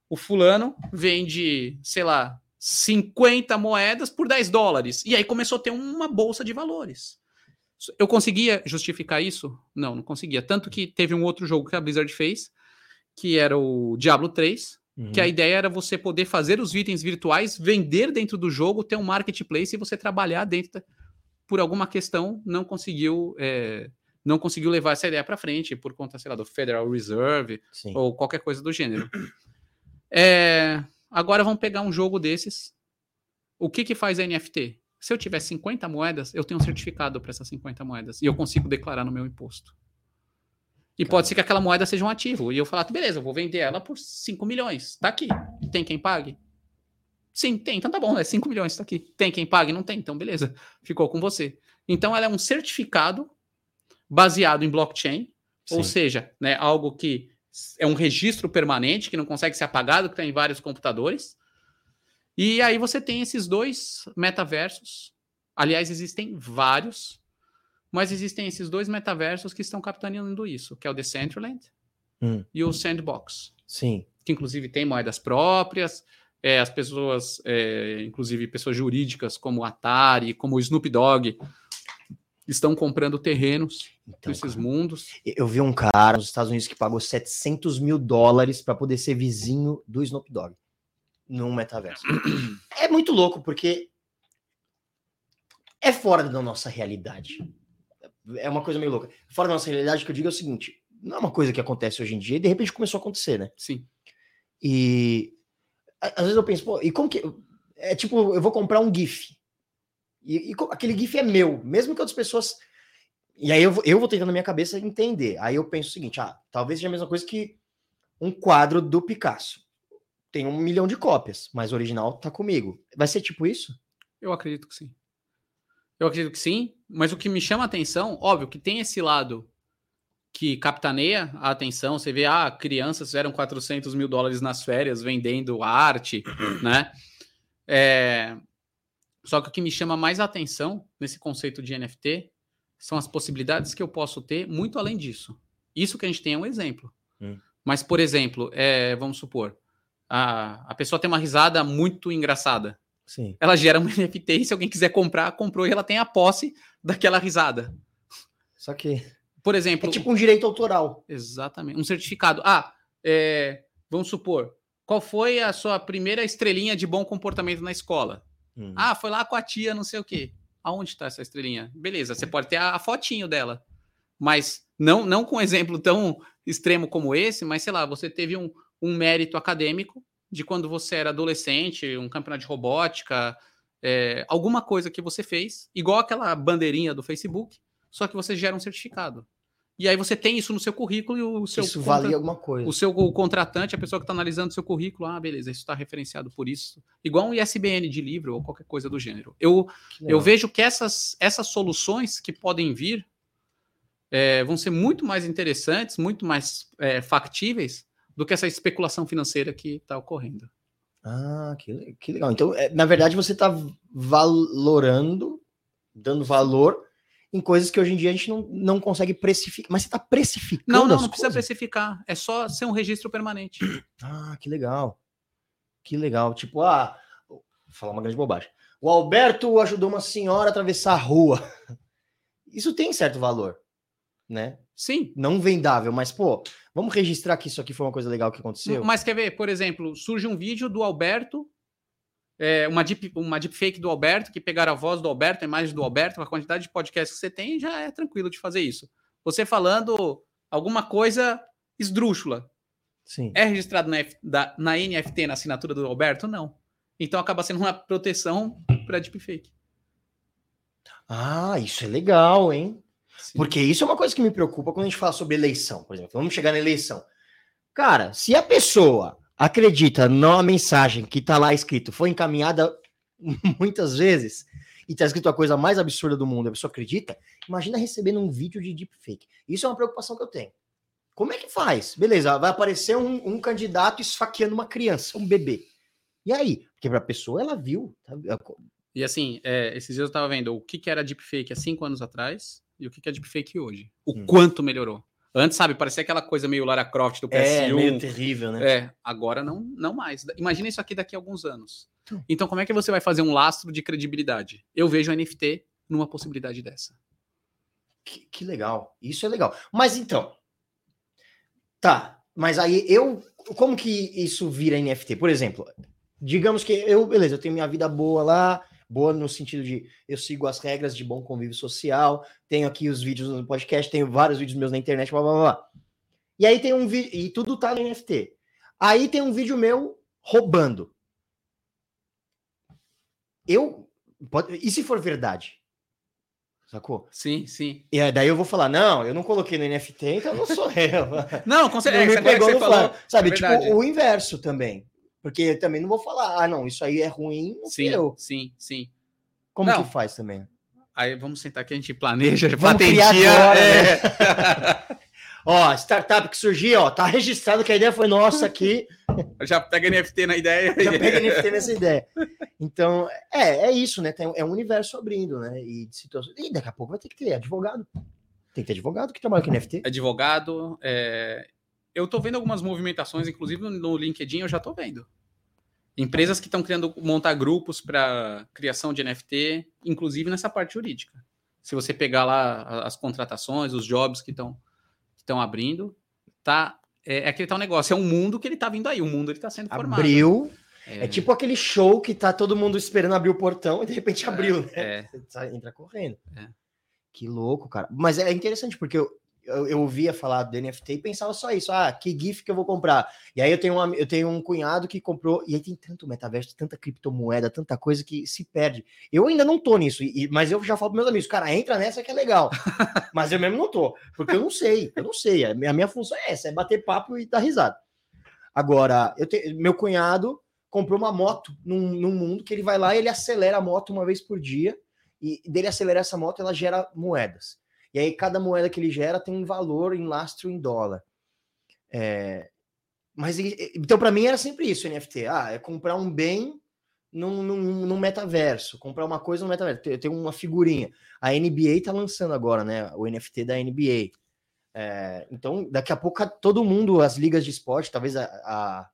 o fulano vende, sei lá, 50 moedas por 10 dólares. E aí começou a ter uma bolsa de valores. Eu conseguia justificar isso? Não, não conseguia. Tanto que teve um outro jogo que a Blizzard fez, que era o Diablo 3, uhum. que a ideia era você poder fazer os itens virtuais, vender dentro do jogo, ter um marketplace e você trabalhar dentro. Da... Por alguma questão, não conseguiu. É... Não conseguiu levar essa ideia para frente por conta, sei lá, do Federal Reserve Sim. ou qualquer coisa do gênero. É, agora vamos pegar um jogo desses. O que que faz a NFT? Se eu tiver 50 moedas, eu tenho um certificado para essas 50 moedas e eu consigo declarar no meu imposto. E Caramba. pode ser que aquela moeda seja um ativo. E eu falar, beleza, eu vou vender ela por 5 milhões. Tá aqui. Tem quem pague? Sim, tem. Então tá bom, é 5 milhões, tá aqui. Tem quem pague? Não tem. Então beleza. Ficou com você. Então ela é um certificado baseado em blockchain, Sim. ou seja, né, algo que é um registro permanente que não consegue ser apagado, que está em vários computadores. E aí você tem esses dois metaversos. Aliás, existem vários, mas existem esses dois metaversos que estão capitaneando isso, que é o Decentraland hum. e o Sandbox. Sim. Que inclusive tem moedas próprias. É, as pessoas, é, inclusive pessoas jurídicas como Atari, como o Snoop Dogg, estão comprando terrenos Então, nesses cara, mundos. eu vi um cara nos Estados Unidos que pagou 700 mil dólares para poder ser vizinho do Snoop Dogg num metaverso. (clears throat) é muito louco, porque é fora da nossa realidade. É uma coisa meio louca. Fora da nossa realidade, que eu digo é o seguinte: não é uma coisa que acontece hoje em dia e de repente começou a acontecer, né? Sim. E às vezes eu penso, pô, e como que. É tipo, eu vou comprar um GIF. E, e aquele GIF é meu, mesmo que outras pessoas. E aí eu, vou- eu vou tentando na minha cabeça entender. Aí eu penso o seguinte: ah, talvez seja a mesma coisa que um quadro do Picasso. Tem um milhão de cópias, mas o original tá comigo. Vai ser tipo isso? Eu acredito que sim. Eu acredito que sim, mas o que me chama a atenção, óbvio que tem esse lado que capitaneia a atenção. Você vê, ah, crianças fizeram 400 mil dólares nas férias vendendo arte, (coughs) né? É, Só que o que me chama mais atenção nesse conceito de NFT são as possibilidades que eu posso ter muito além disso. Isso que a gente tem é um exemplo. Hum. Mas, por exemplo, é, vamos supor, a, a pessoa tem uma risada muito engraçada Sim. ela gera um (laughs) NFT e se alguém quiser comprar, comprou e ela tem a posse daquela risada. Só que. Por exemplo, É tipo um direito autoral. exatamente, um certificado. Ah, é, vamos supor, qual foi a sua primeira estrelinha de bom comportamento na escola? Hum. Ah, foi lá com a tia, não sei o quê. Aonde está essa estrelinha? Beleza, você pode ter a, a fotinho dela, mas não, não com um exemplo tão extremo como esse, mas sei lá, você teve um, um mérito acadêmico de quando você era adolescente, um campeonato de robótica, é, alguma coisa que você fez, igual aquela bandeirinha do Facebook, só que você gera um certificado. E aí você tem isso no seu currículo e o seu isso contra- valia alguma coisa. o seu o contratante, a pessoa que está analisando o seu currículo, ah, beleza, isso está referenciado por isso. Igual um ISBN de livro ou qualquer coisa do gênero. Eu, eu vejo que essas, essas soluções que podem vir é, vão ser muito mais interessantes, muito mais é, factíveis do que essa especulação financeira que está ocorrendo. Ah, que, que legal. Então, é, na verdade, você está valorando, dando valor em coisas que hoje em dia a gente não, não consegue precificar. Mas você está precificando Não, não, não precisa coisas? precificar. É só ser um registro permanente. (clears throat) Ah, que legal. Que legal. Tipo, ah, vou falar uma grande bobagem. O Alberto ajudou uma senhora a atravessar a rua. (laughs) Isso tem certo valor, né? Sim. Não vendável, mas, pô, vamos registrar que isso aqui foi uma coisa legal que aconteceu? Mas quer ver, por exemplo, surge um vídeo do Alberto, é, uma, deep, uma deepfake do Alberto, que pegaram a voz do Alberto, a imagem do Alberto, a quantidade de podcasts que você tem, já é tranquilo de fazer isso. Você falando alguma coisa esdrúxula, Sim. é registrado na, F- da- na NFT, na assinatura do Alberto? Não. Então acaba sendo uma proteção para deepfake. Ah, isso é legal, hein? Sim. Porque isso é uma coisa que me preocupa quando a gente fala sobre eleição, por exemplo. Vamos chegar na eleição. Cara, se a pessoa acredita na mensagem que tá lá escrito, foi encaminhada (laughs) muitas vezes, e tá escrito a coisa mais absurda do mundo, a pessoa acredita, imagina recebendo um vídeo de deepfake. Isso é uma preocupação que eu tenho. Como é que faz? Beleza, vai aparecer um, um candidato esfaqueando uma criança, um bebê. E aí? Porque pra pessoa, ela viu. tá? E assim, é, esses dias eu estava vendo o que, que era deepfake há cinco anos atrás e o que, é deepfake hoje. O Hum. quanto melhorou. Antes, sabe, parecia aquela coisa meio Lara Croft do É, PS1. meio terrível, né? É, agora não, não mais. Imagina isso aqui daqui a alguns anos. Então. Então, como é que você vai fazer um lastro de credibilidade? Eu vejo o NFT numa possibilidade dessa. Que, que legal. Isso é legal. Mas então. Tá. Mas aí eu. Como que isso vira NFT? Por exemplo, digamos que eu, beleza, eu tenho minha vida boa lá, boa no sentido de eu sigo as regras de bom convívio social, tenho aqui os vídeos no podcast, tenho vários vídeos meus na internet, blá blá blá. E aí tem um vídeo. E tudo tá no NFT. Aí tem um vídeo meu roubando. Eu. Pode, e se for verdade? Sacou? Sim, sim. E aí, daí eu vou falar, não, eu não coloquei no NFT, então não sou eu. (laughs) Não, com (laughs) Não certeza. me coisa que pegou no falou. Sabe, é tipo, o inverso também. Porque eu também não vou falar, ah, não, isso aí é ruim, não Sim, eu. sim, sim. Como Não. que faz também? Aí vamos sentar aqui, a gente planeja, Vamos criar patentia. agora, é. (laughs) Ó, startup que surgiu, ó, tá registrado que a ideia foi nossa aqui, (laughs) Já pega NFT na ideia. (laughs) já pega NFT nessa ideia. Então, é, é isso, né? Tem, é um universo abrindo, né? E, situações... e daqui a pouco vai ter que ter advogado. Tem que ter advogado que trabalha com NFT. advogado. é, Eu tô vendo algumas movimentações, inclusive no- LinkedIn eu já tô vendo. Empresas que estão criando montar grupos para criação de NFT, inclusive nessa parte jurídica. Se você pegar lá as contratações, os jobs que estão estão abrindo, tá é, é aquele tal negócio, é um mundo que ele tá vindo aí, o mundo ele tá sendo formado. Abriu. É. é. tipo aquele show que tá todo mundo esperando abrir o portão e de repente é, abriu, né? É. Você entra correndo. É. Que louco, cara. Mas é interessante porque eu, eu, eu ouvia falar do NFT e pensava só isso. Ah, que GIF que eu vou comprar? E aí eu tenho, uma, eu tenho um cunhado que comprou, e aí tem tanto metaverso, tanta criptomoeda, tanta coisa que se perde. Eu ainda não tô nisso, e, mas eu já falo para meus amigos, cara, entra nessa que é legal. (laughs) mas eu mesmo não tô, porque eu não sei, eu não sei. A minha, a minha função é essa, é bater papo e dar risada. Agora, eu tenho, meu cunhado comprou uma moto num, num mundo que ele vai lá e ele acelera a moto uma vez por dia, e dele acelerar essa moto, ela gera moedas. E aí cada moeda que ele gera tem um valor em lastro em dólar. É, mas então para mim era sempre isso, NFT. Ah, é comprar um bem num, num, num, metaverso, comprar uma coisa no metaverso. Eu tenho uma figurinha. A NBA tá lançando agora, né? O NFT da NBA. É, então, daqui a pouco todo mundo, as ligas de esporte, talvez a, a,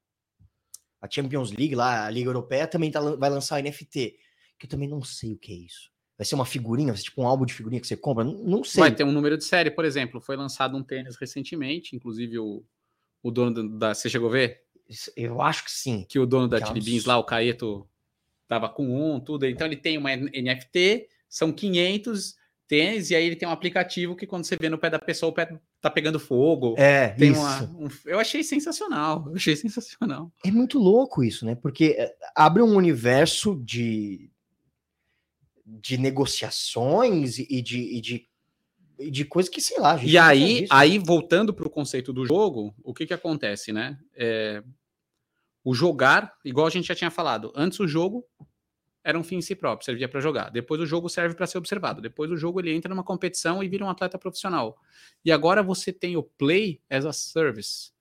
a Champions League lá, a Liga Europeia também tá, vai lançar o NFT. Que eu também não sei o que é isso. Vai ser uma figurinha, vai ser tipo um álbum de figurinha que você compra? Não, não sei. Vai ter um número de série, por exemplo. Foi lançado um tênis recentemente, inclusive o, o dono da. Você chegou a ver? Eu acho que sim. Que o dono da Chili Beans lá, o Caeto, tava com um, tudo. Então ele tem uma NFT, são 500 tênis, e aí ele tem um aplicativo que quando você vê no pé da pessoa, o pé tá pegando fogo. É, tem isso. Uma, um, eu achei sensacional, eu achei sensacional. É muito louco isso, né? Porque eh, abre um universo de, de negociações e de, e de, e de coisa que, sei lá. e aí, aí, voltando para o conceito do jogo, o que, que acontece, né? É, o jogar, igual a gente já tinha falado, antes o jogo era um fim em si próprio, servia para jogar. Depois o jogo serve para ser observado. Depois o jogo ele entra numa competição e vira um atleta profissional. E agora você tem o play as a service.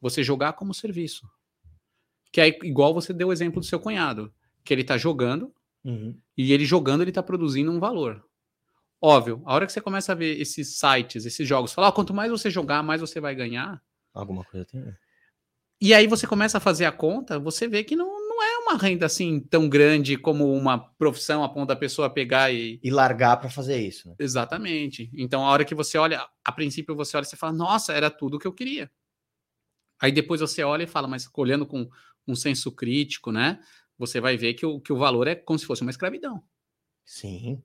Você jogar como serviço. Que é igual você deu o exemplo do seu cunhado, que ele está jogando Uhum. E ele jogando, ele está produzindo um valor. Óbvio, a hora que você começa a ver esses sites, esses jogos, falar, oh, quanto mais você jogar, mais você vai ganhar. Alguma coisa tem. Né? E aí você começa a fazer a conta, você vê que não, não é uma renda assim tão grande como uma profissão a ponto da pessoa pegar e. E largar para fazer isso. Né? Exatamente. Então a hora que você olha, a princípio você olha e você fala, nossa, era tudo o que eu queria. Aí depois você olha e fala, mas olhando com um senso crítico, né? Você vai ver que o, que o valor é como se fosse uma escravidão. Sim.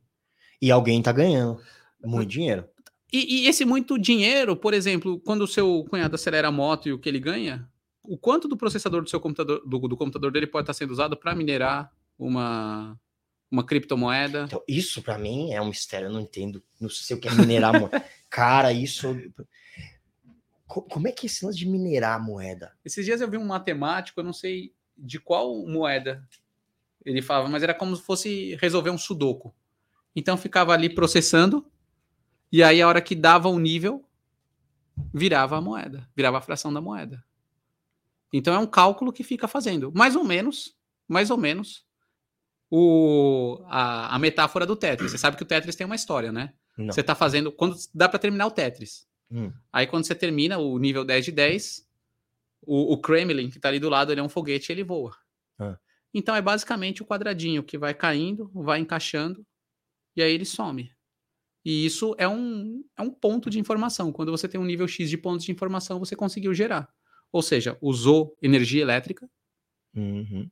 E alguém está ganhando muito dinheiro. E, e, esse muito dinheiro, por exemplo, quando o seu cunhado acelera a moto e o que ele ganha, o quanto do processador do seu computador, do, do computador dele pode estar sendo usado para minerar uma, uma criptomoeda? Então, isso para mim é um mistério, eu não entendo. Não sei o que é minerar moeda. (laughs) Cara, isso. Como é que é esse lance de minerar a moeda? Esses dias eu vi um matemático, eu não sei de qual moeda ele falava, mas era como se fosse resolver um sudoku. Então ficava ali processando, e aí a hora que dava o nível, virava a moeda, virava a fração da moeda. Então é um cálculo que fica fazendo, mais ou menos, mais ou menos, o, a, a metáfora do Tetris. Você sabe que o Tetris tem uma história, né? Não. Você está fazendo, quando dá para terminar o Tetris. Hum. Aí quando você termina o nível 10 de 10, o, o Kremlin, que está ali do lado, ele é um foguete e ele voa. Ah. Então é basicamente o quadradinho que vai caindo, vai encaixando, e aí ele some. E isso é um, é um ponto de informação. Quando você tem um nível X de pontos de informação, você conseguiu gerar. Ou seja, usou energia elétrica uhum.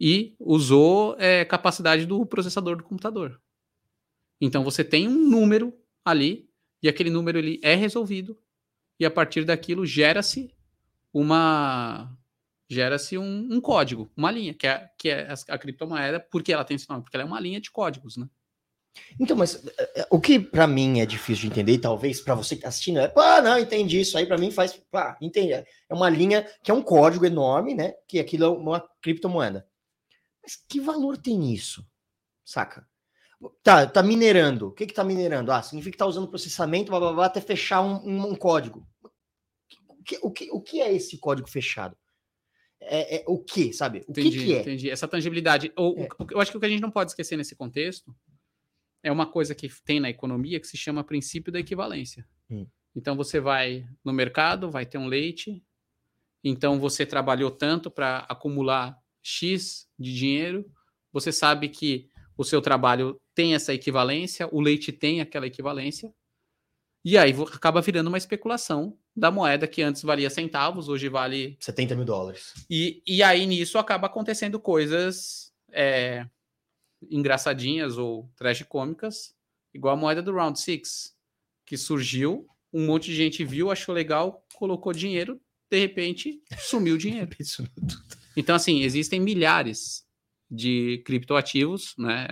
e usou é, capacidade do processador do computador. Então você tem um número ali, e aquele número ele é resolvido, e a partir daquilo gera-se uma gera-se um, um, código, uma linha, que é, que é a, criptomoeda, porque ela tem esse nome, porque ela é uma linha de códigos, né? Então, mas é, é, o que para mim é difícil de entender, e talvez para você que tá assistindo, é, pá, não, entendi isso aí, para mim faz, pá, entendi. É uma linha que é um código enorme, né? Que aquilo é uma criptomoeda. Mas que valor tem isso? Saca? Tá, tá minerando. O que que tá minerando? Ah, significa que tá usando processamento, blá, blá, blá, até fechar um, um, um código que, o, que, o que é esse código fechado? É, é o que, sabe? O entendi, que, que, é? Entendi. Essa tangibilidade. Ou, é. Eu acho que o que a gente não pode esquecer nesse contexto é uma coisa que tem na economia que se chama princípio da equivalência. Hum. Então você vai no mercado, vai ter um leite, então você trabalhou tanto para acumular X de dinheiro, você sabe que o seu trabalho tem essa equivalência, o leite tem aquela equivalência, e aí acaba virando uma especulação da moeda que antes valia centavos, hoje vale 70 mil dólares. E, e aí nisso acaba acontecendo coisas é, engraçadinhas ou tragicômicas, igual a moeda do Round Six, que surgiu, um monte de gente viu, achou legal, colocou dinheiro, de repente sumiu o dinheiro. (laughs) então, assim, existem milhares de criptoativos, né?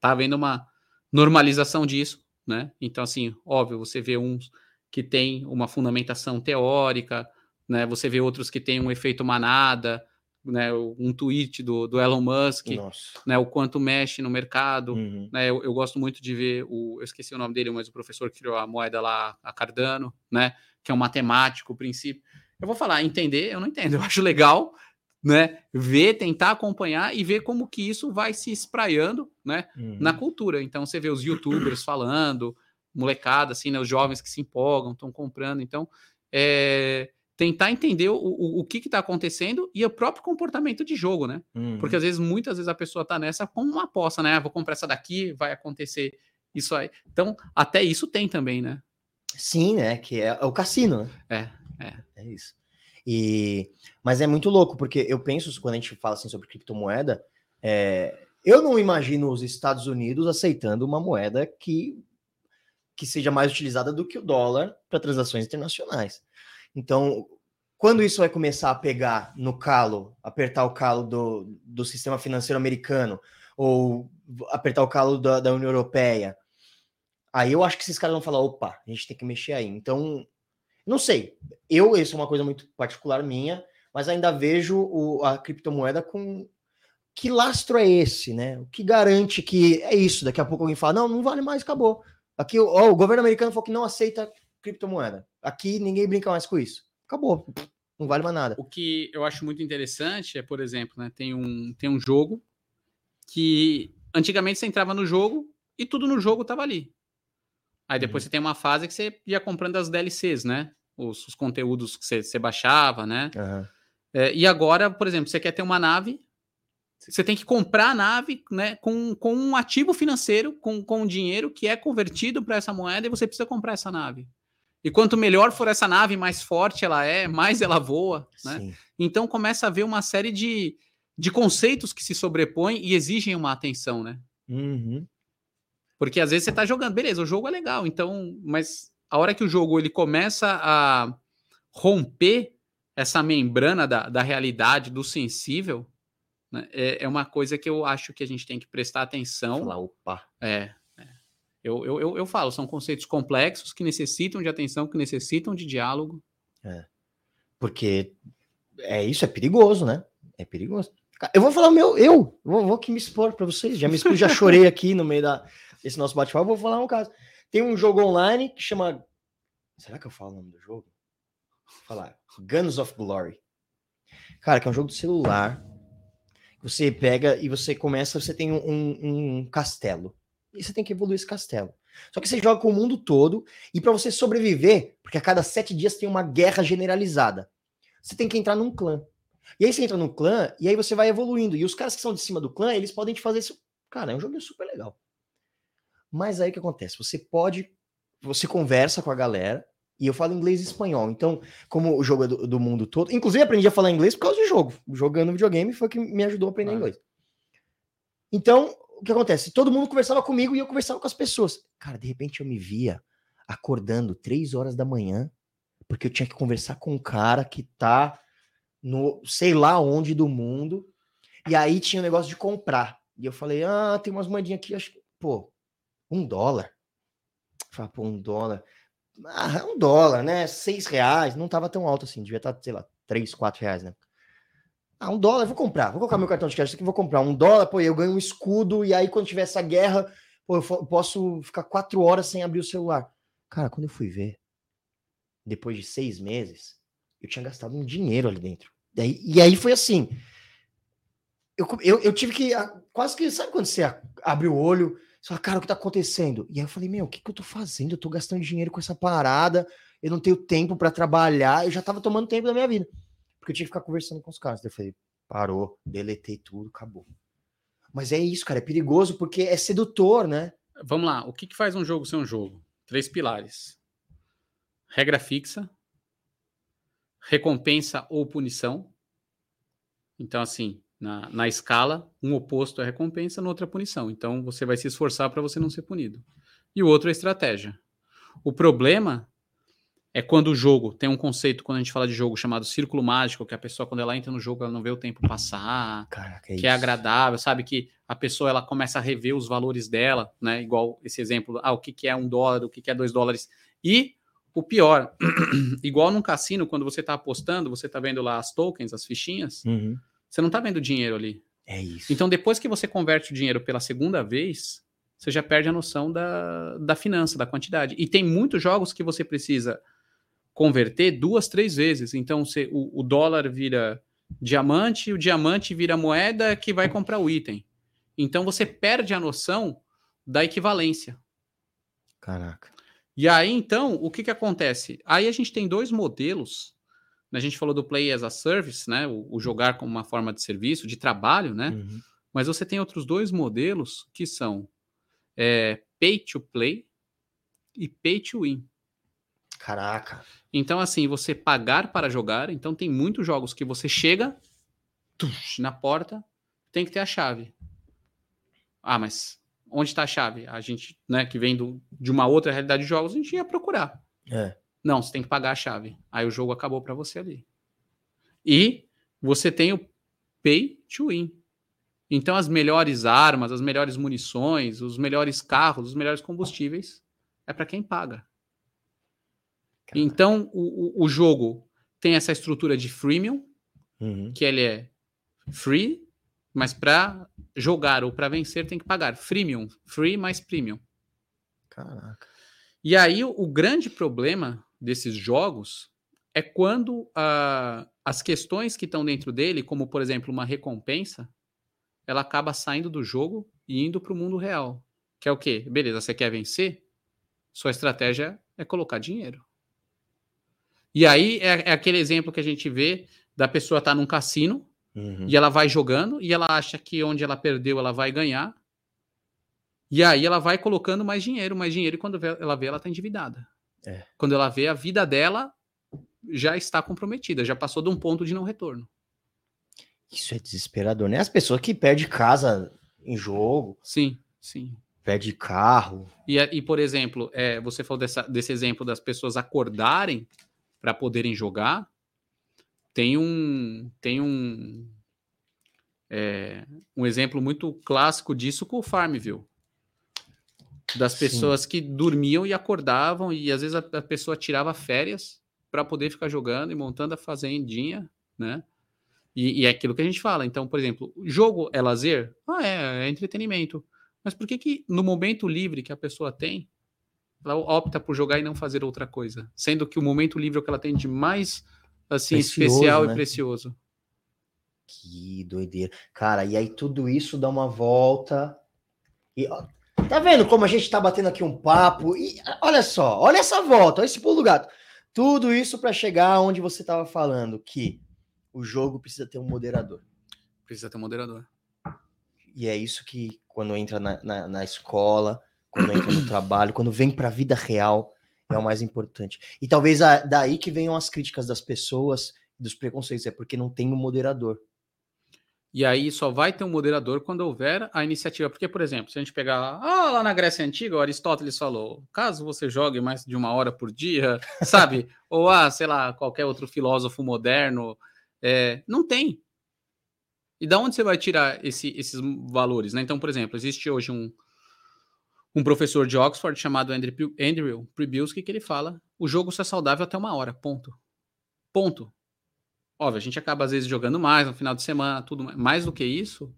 Tá havendo uma normalização disso, né? Então, assim, óbvio, você vê uns que tem uma fundamentação teórica, né? Você vê outros que têm um efeito manada, né, um tweet do, do Elon Musk, né, o quanto mexe no mercado. Uhum. Né, eu, eu, gosto muito de ver o, eu esqueci o nome dele, mas o professor que criou a moeda lá, a Cardano, né, que é um matemático, o princípio. Eu vou falar, entender, eu não entendo, (laughs) eu acho legal, né, ver, tentar acompanhar e ver como que isso vai se espraiando, né, uhum. na cultura. Então você vê os YouTubers falando, molecada, assim, né, os jovens que se empolgam, estão comprando. Então, é tentar entender o, o, o que está acontecendo e o próprio comportamento de jogo, né? Uhum. Porque às vezes, muitas vezes a pessoa está nessa com uma aposta, né? Ah, vou comprar essa daqui, vai acontecer isso aí. Então, até isso tem também, né? Sim, né? Que é, é o cassino, né? É, é. É isso. E... Mas é muito louco, porque eu penso, quando a gente fala assim sobre criptomoeda, é... eu não imagino os Estados Unidos aceitando uma moeda que, que seja mais utilizada do que o dólar para transações internacionais. Então, quando isso vai começar a pegar no calo, apertar o calo do, do sistema financeiro americano, ou apertar o calo da, da União Europeia, aí eu acho que esses caras vão falar: opa, a gente tem que mexer aí. Então, não sei. Eu, isso é uma coisa muito particular minha, mas ainda vejo o, a criptomoeda com. Que lastro é esse, né? O que garante que é isso? Daqui a pouco alguém fala: não, não vale mais, acabou. Aqui, ó, o governo americano falou que não aceita criptomoeda. Aqui ninguém brinca mais com isso. Acabou. Não vale mais nada. O que eu acho muito interessante é, por exemplo, né, tem, um, tem um jogo que antigamente você entrava no jogo e tudo no jogo tava ali. Aí depois uhum. você tem uma fase que você ia comprando as DLCs, né? Os, os conteúdos que você, você baixava, né? Uhum. É, e agora, por exemplo, você quer ter uma nave, você tem que comprar a nave né, com, com um ativo financeiro, com, com dinheiro que é convertido para essa moeda e você precisa comprar essa nave. E quanto melhor for essa nave, mais forte ela é, mais ela voa, né? Então começa a haver uma série de, de conceitos que se sobrepõem e exigem uma atenção, né? Uhum. Porque às vezes você está jogando, beleza, o jogo é legal, então, mas a hora que o jogo ele começa a romper essa membrana da, da realidade, do sensível, né, é, é uma coisa que eu acho que a gente tem que prestar atenção. Falar, opa. É, eu, eu, eu, eu falo, são conceitos complexos que necessitam de atenção, que necessitam de diálogo. É. Porque é isso, é perigoso, né? É perigoso. Eu vou falar meu, eu vou, vou aqui me expor para vocês. Já me expus, já chorei aqui no meio da, desse nosso bate-papo. Vou falar um caso. Tem um jogo online que chama. Será que eu falo o nome do jogo? Vou falar. Guns of Glory. Cara, que é um jogo de celular. Você pega e você começa. Você tem um, um castelo e você tem que evoluir esse castelo. Só que você joga com o mundo todo, e para você sobreviver, porque a cada sete dias tem uma guerra generalizada, você tem que entrar num clã. E aí você entra num clã, e aí você vai evoluindo. E os caras que são de cima do clã, eles podem te fazer isso. Cara, é um jogo super legal. Mas aí o que acontece? Você pode. Você conversa com a galera, e eu falo inglês e espanhol. Então, como o jogo é do, do mundo todo. Inclusive, aprendi a falar inglês por causa do jogo. Jogando videogame foi que me ajudou a aprender ah. inglês. Então, o que acontece? Todo mundo conversava comigo e eu conversava com as pessoas. Cara, de repente eu me via acordando três horas da manhã, porque eu tinha que conversar com um cara que tá no sei lá onde do mundo. E aí tinha o um negócio de comprar. E eu falei, ah, tem umas moedinhas aqui, acho que, pô, um dólar. Falei, pô, um dólar. Ah, é um dólar, né? Seis reais. Não tava tão alto assim, devia estar, tá, sei lá, três, quatro reais, né? Ah, um dólar, vou comprar. Vou colocar meu cartão de crédito aqui, vou comprar. Um dólar, pô, eu ganho um escudo, e aí quando tiver essa guerra, pô, eu posso ficar quatro horas sem abrir o celular. Cara, quando eu fui ver, depois de seis meses, eu tinha gastado um dinheiro ali dentro. E aí, foi assim. Eu, eu, eu, tive que. Quase que. Sabe quando você abre o olho? Você fala, cara, o que tá acontecendo? E aí eu falei, meu, o que, que eu tô fazendo? Eu tô gastando dinheiro com essa parada, eu não tenho tempo para trabalhar, eu já tava tomando tempo da minha vida. Porque eu tinha que ficar conversando com os caras. Daí eu falei, parou, deletei tudo, acabou. Mas é isso, cara, é perigoso porque é sedutor, né? Vamos lá, o que, que faz um jogo ser um jogo? Três pilares: regra fixa, recompensa ou punição. Então, assim, na, na escala, um oposto é recompensa, no outro é punição. Então, você vai se esforçar para você não ser punido. E o outro é estratégia. O problema é quando o jogo tem um conceito, quando a gente fala de jogo chamado círculo mágico, que a pessoa, quando ela entra no jogo, ela não vê o tempo passar, Caraca, é que é agradável, sabe? Que a pessoa ela começa a rever os valores dela, né? Igual esse exemplo, ah, o que, que é um dólar, o que, que é dois dólares. E o pior, (clears throat) igual num cassino, quando você está apostando, você está vendo lá as tokens, as fichinhas, Uhum. Você não está vendo dinheiro ali. É isso. Então, depois que você converte o dinheiro pela segunda vez, você já perde a noção da, da finança, da quantidade. E tem muitos jogos que você precisa converter duas, três vezes. Então, você, o, o dólar vira diamante, o diamante vira moeda que vai comprar o item. Então, você perde a noção da equivalência. Caraca. E aí, então, o que, que acontece? Aí a gente tem dois modelos. A gente falou do Play as a Service, né? O, o jogar como uma forma de serviço, de trabalho, né? Uhum. Mas você tem outros dois modelos que são é, Pay to Play e Pay to Win. Caraca. Então, assim, você pagar para jogar. Então, tem muitos jogos que você chega tush, na porta, tem que ter a chave. Ah, mas onde está a chave? A gente, né, que vem do, de uma outra realidade de jogos, a gente ia procurar. É. Não, você tem que pagar a chave. Aí o jogo acabou para você ali. E você tem o Pay to Win. Então, as melhores armas, as melhores munições, os melhores carros, os melhores combustíveis é para quem paga. Caraca. Então, o, o, o jogo tem essa estrutura de freemium, Uhum. que ele é free, mas para jogar ou para vencer tem que pagar. Freemium, free mais premium. Caraca. E aí, o, o grande problema desses jogos é quando ah, as questões que estão dentro dele, como por exemplo uma recompensa, ela acaba saindo do jogo e indo para o mundo real. Que é o quê? Beleza, você quer vencer? Sua estratégia é colocar dinheiro. E aí é, é aquele exemplo que a gente vê da pessoa estar num cassino Uhum. e ela vai jogando e ela acha que onde ela perdeu ela vai ganhar. E aí ela vai colocando mais dinheiro, mais dinheiro, e quando ela vê, ela está endividada. É. Quando ela vê, a vida dela já está comprometida, já passou de um ponto de não retorno. Isso é desesperador, né? As pessoas que perdem casa em jogo, Sim, sim. perde carro. E, a- e, por exemplo, é, você falou dessa- desse exemplo das pessoas acordarem para poderem jogar. Tem um, tem um, é, um exemplo muito clássico disso com o Farmville. Das Sim. pessoas que dormiam e acordavam, e às vezes a, a pessoa tirava férias para poder ficar jogando e montando a fazendinha, né? E, e é aquilo que a gente fala. Então, por exemplo, jogo é lazer? Ah, é, é entretenimento. Mas por que, que no momento livre que a pessoa tem, ela opta por jogar e não fazer outra coisa? Sendo que o momento livre é o que ela tem de mais assim Precioso, especial né? e precioso. Que doideira. Cara, e aí tudo isso dá uma volta. E, ó, tá vendo como a gente tá batendo aqui um papo? E olha só, olha essa volta, olha esse pulo do gato. Tudo isso para chegar onde você tava falando, que o jogo precisa ter um moderador. Precisa ter um moderador. E é isso que, quando entra na, na, na escola, quando entra no trabalho, quando vem para a vida real, é o mais importante. E talvez a- daí que venham as críticas das pessoas, dos preconceitos, é porque não tem um moderador. E aí só vai ter um moderador quando houver a iniciativa. Porque, por exemplo, se a gente pegar ah, lá na Grécia Antiga, o Aristóteles falou: caso você jogue mais de uma hora por dia, (laughs) sabe? Ou, ah, sei lá, qualquer outro filósofo moderno. é, não tem. E da onde você vai tirar esse- esses valores? Né? Então, por exemplo, existe hoje um, um professor de Oxford chamado Andrew, Andrew Pribilski que ele fala: o jogo só é saudável até uma hora, ponto. Ponto. Óbvio, a gente acaba às vezes jogando mais no final de semana, tudo mais. Mais do que isso,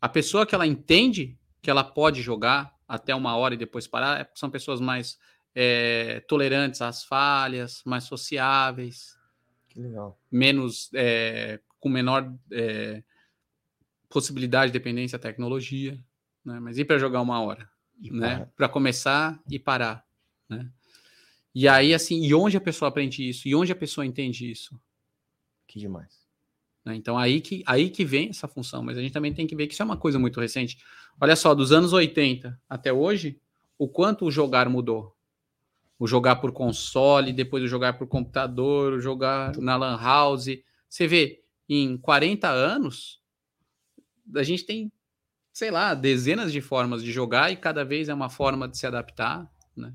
a pessoa que ela entende que ela pode jogar até uma hora e depois parar, é- são pessoas mais é, tolerantes às falhas, mais sociáveis, Que legal. menos é, com menor é, possibilidade de dependência à tecnologia, né? Mas e para jogar uma hora, E né? para- Para começar e parar, né? E aí assim, e onde a pessoa aprende isso? E onde a pessoa entende isso? Demais. Né? Então aí que, aí que vem essa função, mas a gente também tem que ver que isso é uma coisa muito recente. Olha só, dos anos 80 até hoje, o quanto o jogar mudou. O jogar por console, depois o jogar por computador, o jogar na lan house. Você vê, em 40 anos, a gente tem, sei lá, dezenas de formas de jogar e cada vez é uma forma de se adaptar, né?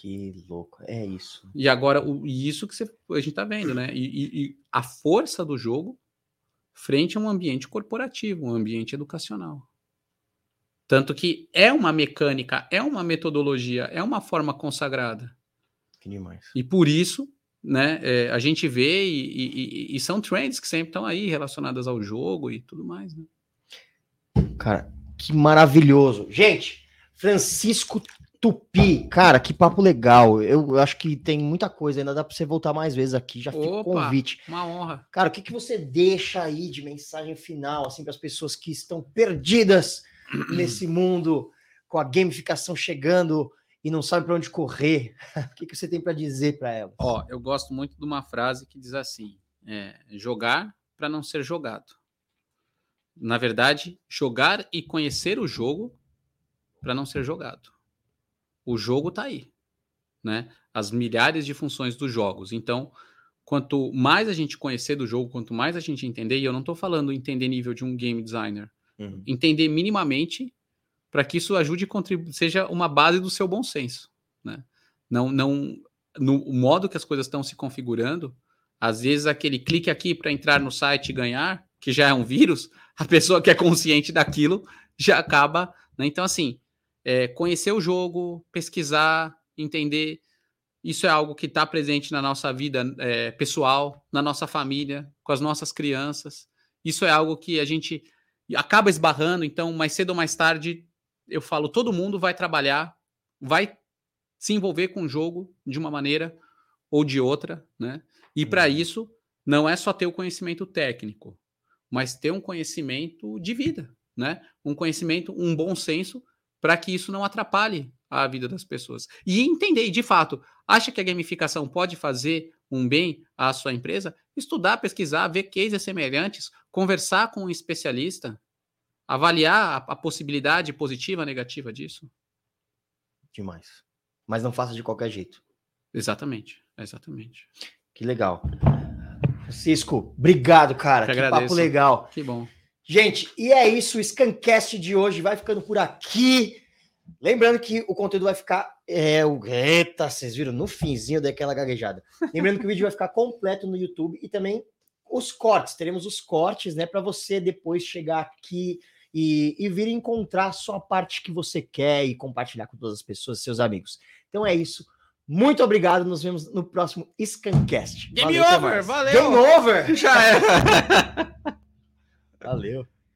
Que louco, é isso. E agora, o, isso que você, a gente tá vendo, né? E, e, e a força do jogo frente a um ambiente corporativo, um ambiente educacional. Tanto que é uma mecânica, é uma metodologia, é uma forma consagrada. Que demais. E por isso, né, é, a gente vê e, e, e, são trends que sempre estão aí relacionadas ao jogo e tudo mais. Né? Cara, que maravilhoso. Gente, Francisco Tupi, cara, que papo legal. Eu acho que tem muita coisa, ainda dá para você voltar mais vezes aqui. Já fica o convite. Uma honra. Cara, o que, que você deixa aí de mensagem final, assim, para as pessoas que estão perdidas (clears throat) nesse mundo, com a gamificação chegando e não sabem para onde correr? (laughs) o que, que você tem para dizer para elas? Ó, eu gosto muito de uma frase que diz assim: é, jogar para não ser jogado. Na verdade, jogar e conhecer o jogo para não ser jogado o jogo está aí, né? As milhares de funções dos jogos. Então, quanto mais a gente conhecer do jogo, quanto mais a gente entender, e eu não estou falando entender nível de um game designer, uhum. entender minimamente para que isso ajude e seja uma base do seu bom senso, né? Não, não, no modo que as coisas estão se configurando, às vezes aquele clique aqui para entrar no site e ganhar, que já é um vírus, a pessoa que é consciente daquilo já acaba, né? Então assim, é, conhecer o jogo, pesquisar, entender. Isso é algo que está presente na nossa vida é, pessoal, na nossa família, com as nossas crianças. Isso é algo que a gente acaba esbarrando. Então, mais cedo ou mais tarde, eu falo, todo mundo vai trabalhar, vai se envolver com o jogo de uma maneira ou de outra, né? E para uhum. isso, não é só ter o conhecimento técnico, mas ter um conhecimento de vida, né? Um conhecimento, um bom senso para que isso não atrapalhe a vida das pessoas. E entender, de fato, acha que a gamificação pode fazer um bem à sua empresa? Estudar, pesquisar, ver cases semelhantes, conversar com um especialista, avaliar a, a possibilidade positiva, negativa disso. Demais. Mas não faça de qualquer jeito. Exatamente, exatamente. Que legal. Francisco, obrigado, cara. Que, que papo legal. Que bom. Gente, e é isso. O Scancast de hoje vai ficando por aqui. Lembrando que o conteúdo vai ficar. É, o... Eita, vocês viram? No finzinho daquela gaguejada. Lembrando que o vídeo vai ficar completo no YouTube e também os cortes. Teremos os cortes, né? Para você depois chegar aqui e, e vir encontrar só a parte que você quer e compartilhar com todas as pessoas, seus amigos. Então é isso. Muito obrigado. Nos vemos no próximo Scancast. Game valeu, over, valeu. Game over. (laughs) Já é. (laughs) Valeu.